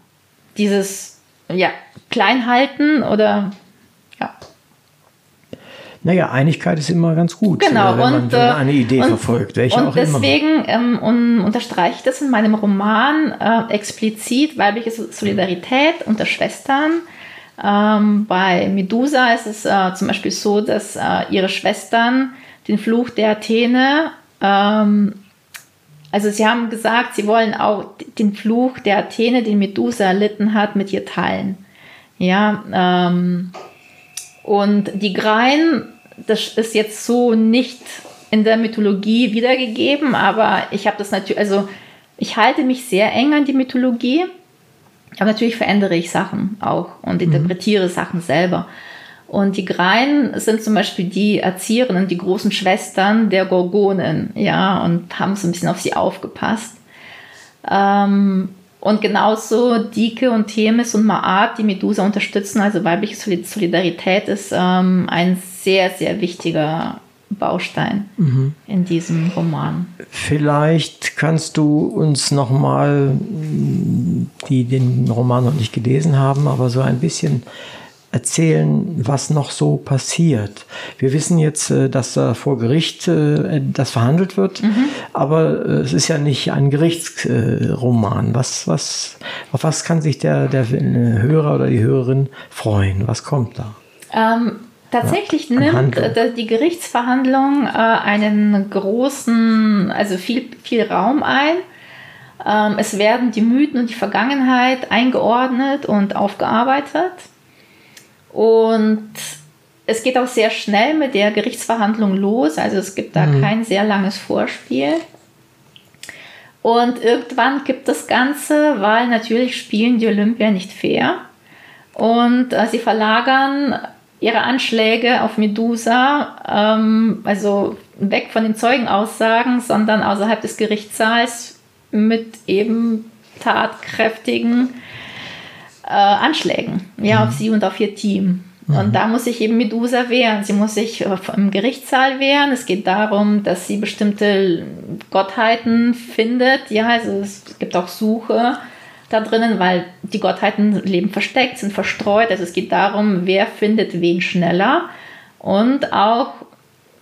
dieses, ja, klein halten oder, ja. Naja, Einigkeit ist immer ganz gut, genau. wenn, man, und, wenn man eine äh, Idee und, verfolgt, welche und auch deswegen ähm, un, unterstreiche ich das in meinem Roman äh, explizit, weibliche Solidarität unter Schwestern. Ähm, bei Medusa ist es äh, zum Beispiel so, dass äh, ihre Schwestern den Fluch der Athene, ähm, also sie haben gesagt, sie wollen auch den Fluch der Athene, den Medusa erlitten hat, mit ihr teilen. Ja, ähm, und die Greien, das ist jetzt so nicht in der Mythologie wiedergegeben, aber ich habe das natürlich, also ich halte mich sehr eng an die Mythologie, aber natürlich verändere ich Sachen auch und interpretiere mhm. Sachen selber. Und die Greien sind zum Beispiel die Erzieherinnen, die großen Schwestern der Gorgonen, ja, und haben so ein bisschen auf sie aufgepasst. Ähm, und genauso Dike und Themis und Maat, die Medusa unterstützen, also weibliche Solidarität ist ähm, ein sehr, sehr wichtiger Baustein mhm. in diesem Roman. Vielleicht kannst du uns nochmal, die den Roman noch nicht gelesen haben, aber so ein bisschen erzählen, was noch so passiert. Wir wissen jetzt, äh, dass da vor Gericht äh, das verhandelt wird, mhm. aber äh, es ist ja nicht ein Gerichtsroman. Was, was, auf was kann sich der, der Hörer oder die Hörerin freuen? Was kommt da? Ähm, tatsächlich ja, nimmt die Gerichtsverhandlung einen großen, also viel, viel Raum ein. Ähm, es werden die Mythen und die Vergangenheit eingeordnet und aufgearbeitet. Und es geht auch sehr schnell mit der Gerichtsverhandlung los. Also es gibt da mhm. kein sehr langes Vorspiel. Und irgendwann gibt das Ganze, weil natürlich spielen die Olympia nicht fair. Und äh, sie verlagern ihre Anschläge auf Medusa, ähm, also weg von den Zeugenaussagen, sondern außerhalb des Gerichtssaals mit eben tatkräftigen äh, Anschlägen ja, mhm. auf sie und auf ihr Team. Mhm. Und da muss sich eben Medusa wehren. Sie muss sich äh, im Gerichtssaal wehren. Es geht darum, dass sie bestimmte Gottheiten findet. Ja, also es gibt auch Suche da drinnen, weil die Gottheiten leben versteckt, sind verstreut. Also es geht darum, wer findet wen schneller. Und auch,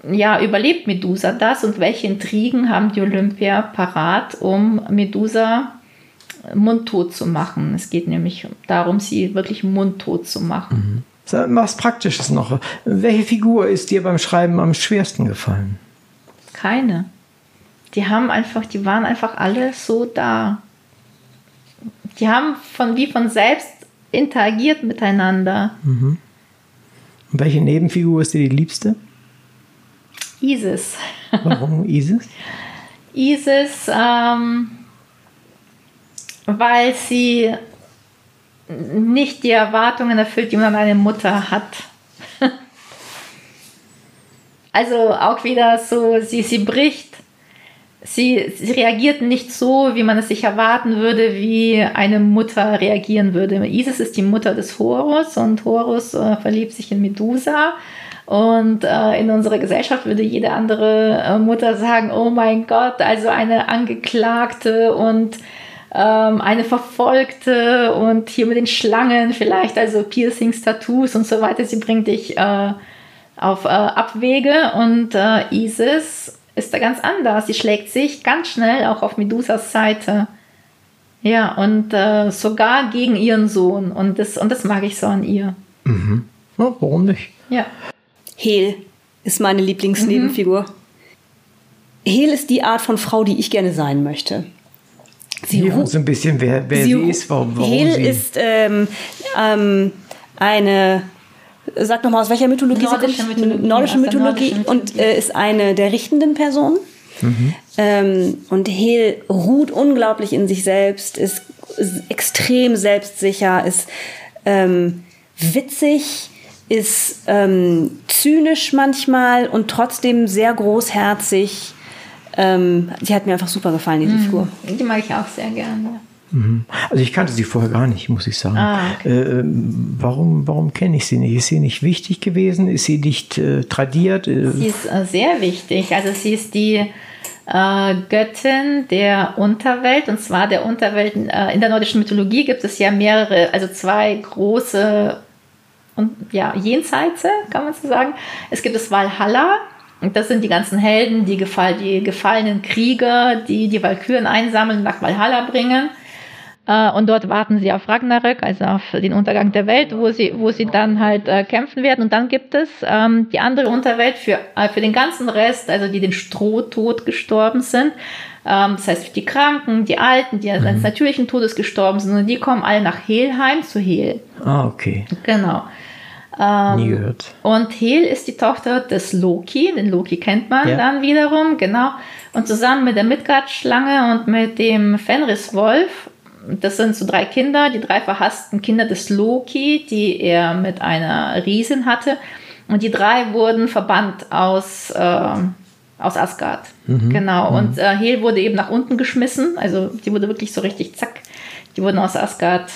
ja, überlebt Medusa das und welche Intrigen haben die Olympier parat, um Medusa mundtot zu machen. Es geht nämlich darum, sie wirklich mundtot zu machen. Mhm. Was Praktisches noch. Welche Figur ist dir beim Schreiben am schwersten gefallen? Keine. Die haben einfach, die waren einfach alle so da. Die haben von wie von selbst interagiert miteinander. Mhm. Und welche Nebenfigur ist dir die liebste? Isis. Warum (laughs) Isis? Isis, ähm, weil sie nicht die Erwartungen erfüllt, die man an eine Mutter hat. (laughs) also auch wieder so, sie, sie bricht, sie, sie reagiert nicht so, wie man es sich erwarten würde, wie eine Mutter reagieren würde. Isis ist die Mutter des Horus und Horus äh, verliebt sich in Medusa. Und äh, in unserer Gesellschaft würde jede andere äh, Mutter sagen, oh mein Gott, also eine Angeklagte und ähm, eine Verfolgte und hier mit den Schlangen vielleicht, also Piercings, Tattoos und so weiter. Sie bringt dich äh, auf äh, Abwege und äh, Isis ist da ganz anders. Sie schlägt sich ganz schnell auch auf Medusas Seite. Ja, und äh, sogar gegen ihren Sohn. Und das, und das mag ich so an ihr. Mhm. Ja, warum nicht? Ja. Hel ist meine Lieblingsnebenfigur. Mhm. Hel ist die Art von Frau, die ich gerne sein möchte. Sie Hier uns ein bisschen, wer, wer sie, sie ist, warum, warum Hel sie. ist ähm, ähm, eine, sag nochmal, aus welcher Mythologie nordische sie kommt? Mythologie, nordische Mythologie, Mythologie und äh, ist eine der richtenden Personen. Mhm. Ähm, und Hel ruht unglaublich in sich selbst, ist, ist extrem selbstsicher, ist ähm, witzig, ist ähm, zynisch manchmal und trotzdem sehr großherzig ähm, die hat mir einfach super gefallen, diese mhm. Figur. Die mag ich auch sehr gerne. Mhm. Also ich kannte sie vorher gar nicht, muss ich sagen. Ah, okay. äh, warum warum kenne ich sie nicht? Ist sie nicht wichtig gewesen? Ist sie nicht äh, tradiert? Äh, Sie ist äh, sehr wichtig. Also sie ist die äh, Göttin der Unterwelt und zwar der Unterwelt. Äh, in der nordischen Mythologie gibt es ja mehrere, also zwei große und ja Jenseite, kann man so sagen. Es gibt das Valhalla. Und das sind die ganzen Helden, die, gefall, die gefallenen Krieger, die die Walküren einsammeln, nach Valhalla bringen. Äh, und dort warten sie auf Ragnarök, also auf den Untergang der Welt, wo sie, wo sie dann halt äh, kämpfen werden. Und dann gibt es ähm, die andere Unterwelt für, äh, für den ganzen Rest, also die den Strohtod gestorben sind. Ähm, das heißt, die Kranken, die Alten, die eines natürlichen Todes gestorben sind. Und die kommen alle nach Helheim zu Hel. ah, okay. Genau. Ähm, Nie gehört. Und Hel ist die Tochter des Loki, den Loki kennt man Ja. dann wiederum, genau. Und zusammen mit der Midgard-Schlange und mit dem Fenriswolf, das sind so drei Kinder, die drei verhassten Kinder des Loki, die er mit einer Riesin hatte. Und die drei wurden verbannt aus, ähm, aus Asgard. Genau. Und äh, Hel wurde eben nach unten geschmissen, also die wurde wirklich so richtig zack. Die wurden aus Asgard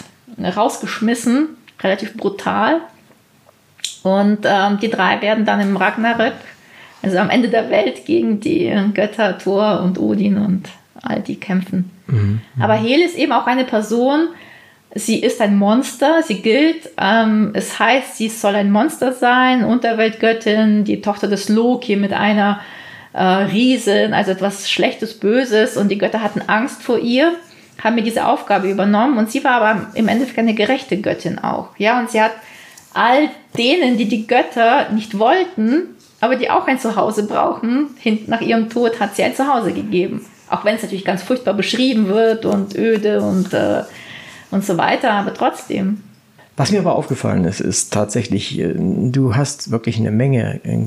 rausgeschmissen, relativ brutal. Und ähm, die drei werden dann im Ragnarök, also am Ende der Welt, gegen die Götter Thor und Odin und all die kämpfen. Aber Hel ist eben auch eine Person, sie ist ein Monster, sie gilt, ähm, es heißt, sie soll ein Monster sein, Unterweltgöttin, die Tochter des Loki mit einer äh, Riesin, also etwas Schlechtes, Böses und die Götter hatten Angst vor ihr, haben mir diese Aufgabe übernommen und sie war aber im Endeffekt eine gerechte Göttin auch. Ja, und sie hat all denen, die die Götter nicht wollten, aber die auch ein Zuhause brauchen, nach ihrem Tod hat sie ein Zuhause gegeben. Auch wenn es natürlich ganz furchtbar beschrieben wird und öde und, äh, und so weiter, aber trotzdem. Was mir aber aufgefallen ist, ist tatsächlich, äh, du hast wirklich eine Menge äh,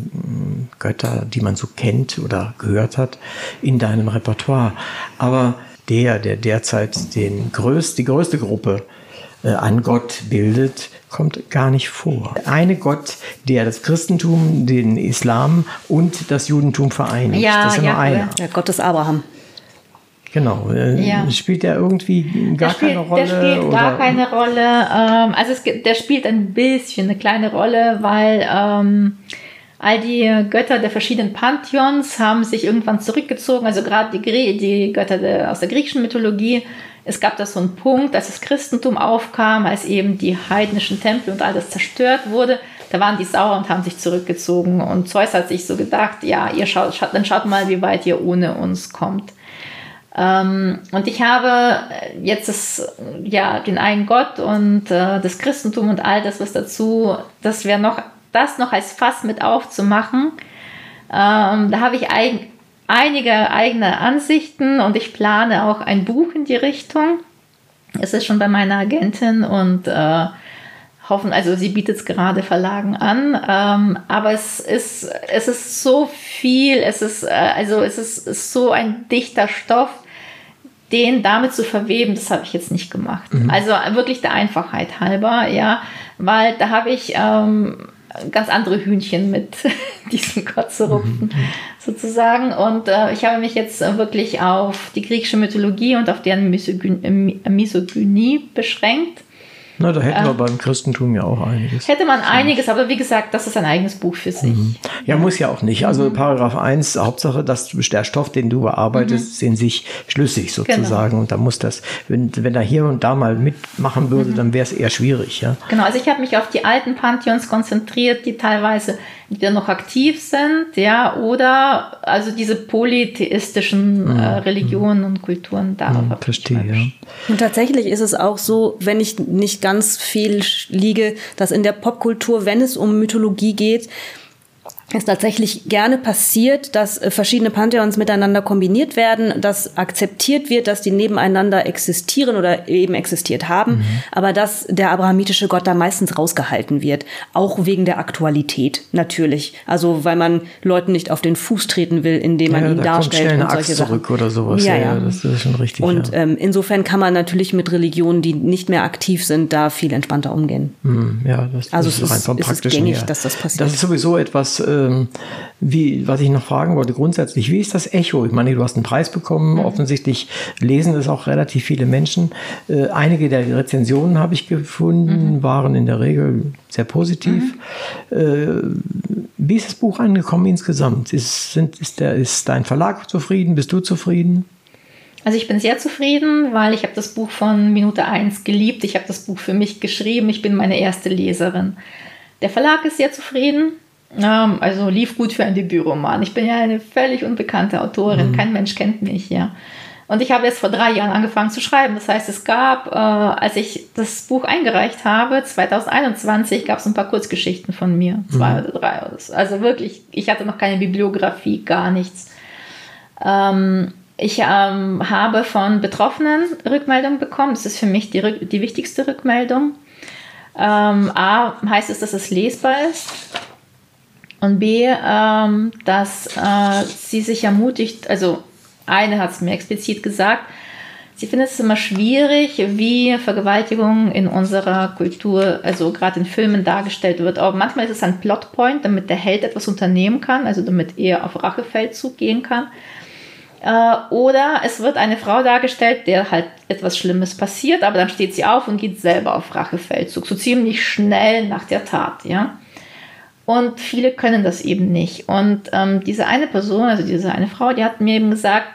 Götter, die man so kennt oder gehört hat, in deinem Repertoire. Aber der, der derzeit den größt, die größte Gruppe äh, an Gott bildet, kommt gar nicht vor. Eine Gott, der das Christentum, den Islam und das Judentum vereinigt. Ja, das ist immer ja, einer. ja. Der Gott des Abraham. Genau. Äh, Ja. Spielt der irgendwie gar spielt, keine Rolle? Der spielt oder? gar keine Rolle. Ähm, also es, gibt- der spielt ein bisschen eine kleine Rolle, weil ähm, all die Götter der verschiedenen Pantheons haben sich irgendwann zurückgezogen. Also gerade die, die Götter der, aus der griechischen Mythologie. Es gab da so einen Punkt, als das Christentum aufkam, als eben die heidnischen Tempel und all das zerstört wurde. Da waren die sauer und haben sich zurückgezogen. Und Zeus hat sich so gedacht, ja, ihr schaut, schaut, dann schaut mal, wie weit ihr ohne uns kommt. Ähm, und ich habe jetzt das, ja, den einen Gott und äh, das Christentum und all das, was dazu, das wäre noch, das noch als Fass mit aufzumachen. Ähm, da habe ich ein, einige eigene Ansichten und ich plane auch ein Buch in die Richtung. Es ist schon bei meiner Agentin und äh, hoffen, also sie bietet es gerade Verlagen an, ähm, aber es ist, es ist so viel, es ist, äh, also es ist, ist so ein dichter Stoff, den damit zu verweben, das habe ich jetzt nicht gemacht. Also wirklich der Einfachheit halber, ja, weil da habe ich ähm, ganz andere Hühnchen mit (laughs) diesem Gott zu rupfen, sozusagen. Und äh, ich habe mich jetzt äh, wirklich auf die griechische Mythologie und auf deren Misogyn äh, Misogynie beschränkt. Na, da hätten wir beim Christentum ja auch einiges. Hätte man einiges, aber wie gesagt, das ist ein eigenes Buch für sich. Ja, muss ja auch nicht. Also Mhm. Paragraph 1, Hauptsache, dass der Stoff, den du bearbeitest, ist in sich schlüssig Genau. sozusagen. Und da muss das, wenn, wenn er hier und da mal mitmachen würde, Mhm. dann wäre es eher schwierig, ja. Genau, also ich habe mich auf die alten Pantheons konzentriert, die teilweise wieder noch aktiv sind, ja, oder also diese polytheistischen äh, Religionen und Kulturen ich Mhm. Verstehe, ja. Und tatsächlich ist es auch so, wenn ich nicht ganz viel liege, dass in der Popkultur, wenn es um Mythologie geht, es tatsächlich gerne passiert, dass äh, verschiedene Pantheons miteinander kombiniert werden, dass akzeptiert wird, dass die nebeneinander existieren oder eben existiert haben, Mhm. aber dass der abrahamitische Gott da meistens rausgehalten wird, auch wegen der Aktualität natürlich. Also weil man Leuten nicht auf den Fuß treten will, indem man ja, ihn da kommt darstellt schnell eine und solche Axt Sachen. zurück oder sowas. Ja, Ja, ja, das ist schon richtig. Und ja. ähm, insofern kann man natürlich mit Religionen, die nicht mehr aktiv sind, da viel entspannter umgehen. Hm, ja, das, also das es ist- rein vom es ist gängig, dass das passiert. Das ist sowieso etwas, äh, ähm, wie, was ich noch fragen wollte, grundsätzlich, wie ist das Echo? Ich meine, du hast einen Preis bekommen, mhm. offensichtlich lesen es auch relativ viele Menschen. Äh, einige der Rezensionen habe ich gefunden, mhm. waren in der Regel sehr positiv. Mhm. Äh, wie ist das Buch angekommen insgesamt? Ist, sind, ist, der, ist dein Verlag zufrieden? Bist du zufrieden? Also ich bin sehr zufrieden, weil ich habe das Buch von Minute 1 geliebt. Ich habe das Buch für mich geschrieben. Ich bin meine erste Leserin. Der Verlag ist sehr zufrieden. Ähm, also lief gut für ein Debütroman. Ich bin ja eine völlig unbekannte Autorin. Mhm. Kein Mensch kennt mich, ja. Und ich habe jetzt vor drei Jahren angefangen zu schreiben. Das heißt, es gab, äh, als ich das Buch eingereicht habe, 2021, gab es ein paar Kurzgeschichten von mir. Zwei mhm. oder drei. Also wirklich, ich hatte noch keine Bibliografie, gar nichts. Ähm, ich ähm, habe von Betroffenen Rückmeldungen bekommen. Das ist für mich die, die wichtigste Rückmeldung. Ähm, A heißt es, dass es lesbar ist. Und B, ähm, dass äh, sie sich ermutigt, also eine hat es mir explizit gesagt, sie findet es immer schwierig, wie Vergewaltigung in unserer Kultur, also gerade in Filmen dargestellt wird. Aber manchmal ist es ein Plotpoint, damit der Held etwas unternehmen kann, also damit er auf Rachefeldzug gehen kann. Äh, oder es wird eine Frau dargestellt, der halt etwas Schlimmes passiert, aber dann steht sie auf und geht selber auf Rachefeldzug, so ziemlich schnell nach der Tat, ja. Und viele können das eben nicht. Und ähm, diese eine Person, also diese eine Frau, die hat mir eben gesagt,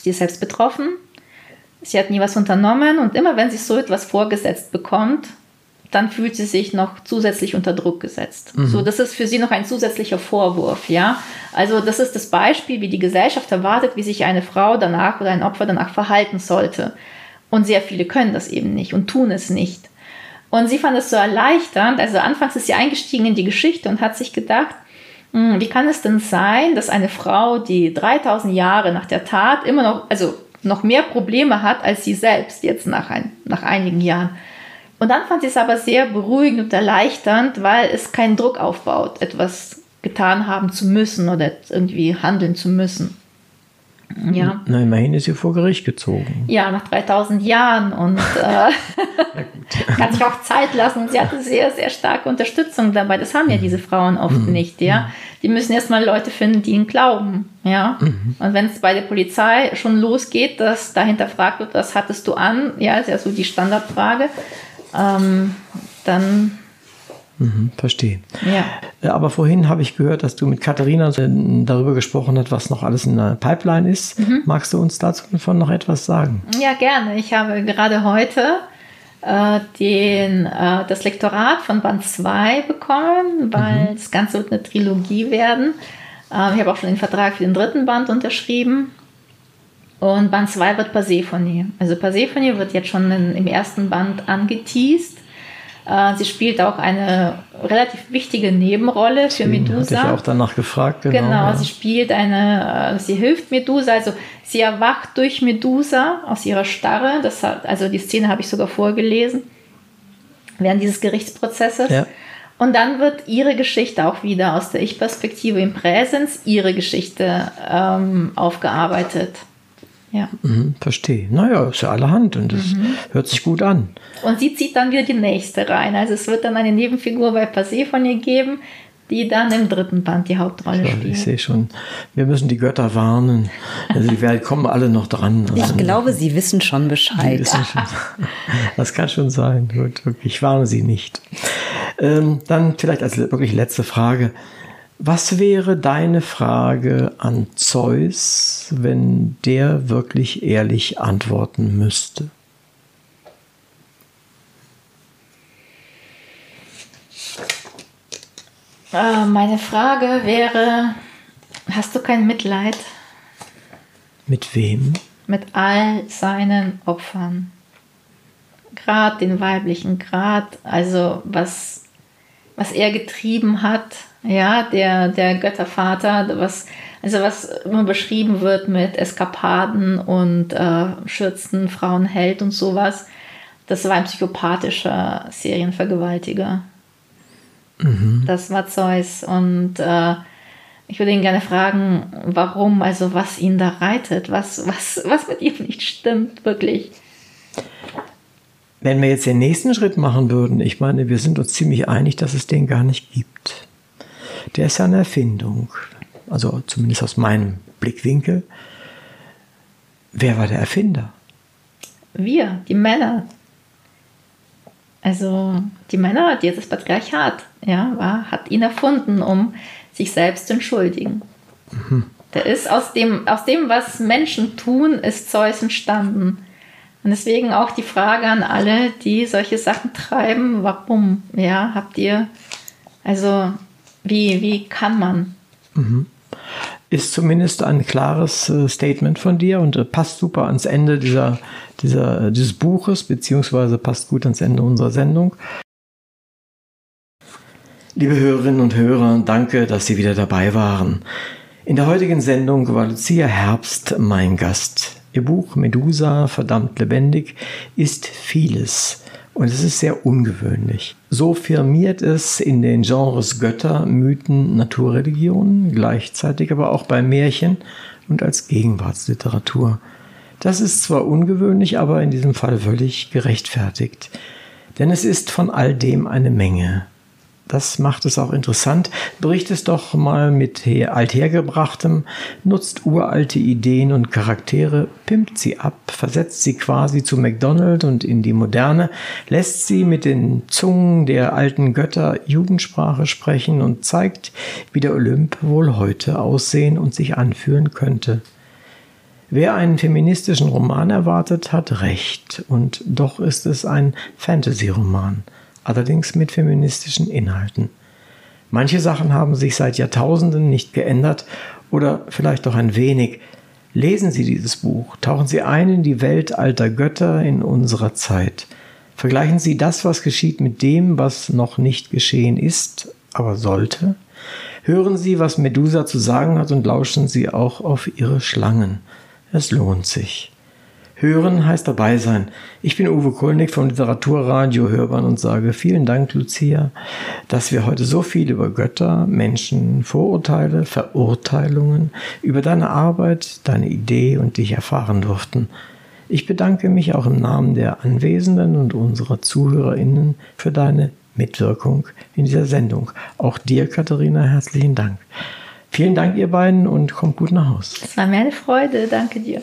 sie ist selbst betroffen, sie hat nie was unternommen und immer wenn sie so etwas vorgesetzt bekommt, dann fühlt sie sich noch zusätzlich unter Druck gesetzt. Mhm. So, das ist für sie noch ein zusätzlicher Vorwurf, ja. Also, das ist das Beispiel, wie die Gesellschaft erwartet, wie sich eine Frau danach oder ein Opfer danach verhalten sollte. Und sehr viele können das eben nicht und tun es nicht. Und sie fand es so erleichternd. Also, anfangs ist sie eingestiegen in die Geschichte und hat sich gedacht, hm, wie kann es denn sein, dass eine Frau, die 3000 Jahre nach der Tat immer noch, also noch mehr Probleme hat als sie selbst jetzt nach, ein, nach einigen Jahren, und dann fand sie es aber sehr beruhigend und erleichternd, weil es keinen Druck aufbaut, etwas getan haben zu müssen oder irgendwie handeln zu müssen. Ja. Na, immerhin ist sie vor Gericht gezogen. Ja, nach 3000 Jahren und äh, (laughs) (laughs) kann sich auch Zeit lassen. Und sie hatte sehr, sehr starke Unterstützung dabei. Das haben ja mhm. diese Frauen oft mhm. nicht, ja. Mhm. Die müssen erstmal Leute finden, die ihnen glauben, ja. Mhm. Und wenn es bei der Polizei schon losgeht, dass dahinter fragt wird, was hattest du an? Ja, ist ja so die Standardfrage ähm, dann Mhm, verstehe. Ja. Äh, aber vorhin habe ich gehört, dass du mit Katharina äh, darüber gesprochen hast, was noch alles in der Pipeline ist. Mhm. Magst du uns dazu von noch etwas sagen? Ja, gerne. Ich habe gerade heute äh, den, äh, das Lektorat von Band 2 bekommen, weil mhm. das Ganze wird eine Trilogie werden. Äh, ich habe auch schon den Vertrag für den dritten Band unterschrieben. Und Band 2 wird Persephone. Also Persephone wird jetzt schon in, im ersten Band angeteased. Äh, sie spielt auch eine relativ wichtige Nebenrolle für Medusa. Hatte ich auch danach gefragt. Genau, genau ja. sie spielt eine, äh, sie hilft Medusa, also sie erwacht durch Medusa aus ihrer Starre. Das hat, also die Szene habe ich sogar vorgelesen während dieses Gerichtsprozesses. Ja. Und dann wird ihre Geschichte auch wieder aus der Ich-Perspektive im Präsens, ihre Geschichte ähm, aufgearbeitet. Ja. Mhm, verstehe. Naja, ist ja allerhand und das mhm. hört sich gut an. Und sie zieht dann wieder die nächste rein. Also es wird dann eine Nebenfigur bei Persephone geben, die dann im dritten Band die Hauptrolle so, spielt. Ich sehe schon, wir müssen die Götter warnen. Also die werden, kommen alle noch dran. Also, ich glaube, sie wissen schon Bescheid. Wissen schon, das kann schon sein. Gut, ich warne sie nicht. Ähm, dann vielleicht als wirklich letzte Frage. Was wäre deine Frage an Zeus, wenn der wirklich ehrlich antworten müsste? Äh, meine Frage wäre, hast du kein Mitleid? Mit wem? Mit all seinen Opfern. Grad den weiblichen Grad, also was, was er getrieben hat ja, der, der Göttervater, was, also was immer beschrieben wird mit Eskapaden und äh, Schürzen, Frauenheld und sowas, das war ein psychopathischer Serienvergewaltiger. Mhm. Das war Zeus. Und äh, ich würde ihn gerne fragen, warum, also was ihn da reitet, was, was, was mit ihm nicht stimmt, wirklich. Wenn wir jetzt den nächsten Schritt machen würden, ich meine, wir sind uns ziemlich einig, dass es den gar nicht gibt. Der ist ja eine Erfindung. Also zumindest aus meinem Blickwinkel. Wer war der Erfinder? Wir, die Männer. Also die Männer, dieses Patriarchat, ja, war, hat ihn erfunden, um sich selbst zu entschuldigen. Mhm. Der ist aus dem, aus dem, was Menschen tun, ist Zeus entstanden. Und deswegen auch die Frage an alle, die solche Sachen treiben, warum? Ja, habt ihr, also wie, wie kann man? Mhm. Ist zumindest ein klares äh, Statement von dir und äh, passt super ans Ende dieser, dieser, äh, dieses Buches, beziehungsweise passt gut ans Ende unserer Sendung. Liebe Hörerinnen und Hörer, danke, dass Sie wieder dabei waren. In der heutigen Sendung war Lucia Herbst mein Gast. Ihr Buch Medusa, verdammt lebendig, ist vieles und es ist sehr ungewöhnlich. So firmiert es in den Genres Götter, Mythen, Naturreligionen, gleichzeitig aber auch bei Märchen und als Gegenwartsliteratur. Das ist zwar ungewöhnlich, aber in diesem Fall völlig gerechtfertigt. Denn es ist von all dem eine Menge. Das macht es auch interessant. Bricht es doch mal mit althergebrachtem, nutzt uralte Ideen und Charaktere, pimpt sie ab, versetzt sie quasi zu McDonald und in die Moderne, lässt sie mit den Zungen der alten Götter Jugendsprache sprechen und zeigt, wie der Olymp wohl heute aussehen und sich anfühlen könnte. Wer einen feministischen Roman erwartet, hat recht, und doch ist es ein Fantasy-Roman allerdings mit feministischen Inhalten. Manche Sachen haben sich seit Jahrtausenden nicht geändert oder vielleicht doch ein wenig. Lesen Sie dieses Buch, tauchen Sie ein in die Welt alter Götter in unserer Zeit. Vergleichen Sie das, was geschieht, mit dem, was noch nicht geschehen ist, aber sollte. Hören Sie, was Medusa zu sagen hat und lauschen Sie auch auf ihre Schlangen. Es lohnt sich. Hören heißt dabei sein. Ich bin Uwe Kulnig vom Literaturradio Hörbahn und sage vielen Dank, Lucia, dass wir heute so viel über Götter, Menschen, Vorurteile, Verurteilungen, über deine Arbeit, deine Idee und dich erfahren durften. Ich bedanke mich auch im Namen der Anwesenden und unserer ZuhörerInnen für deine Mitwirkung in dieser Sendung. Auch dir, Katharina, herzlichen Dank. Vielen Dank, ihr beiden, und kommt gut nach Haus. Es war mir eine Freude. Danke dir.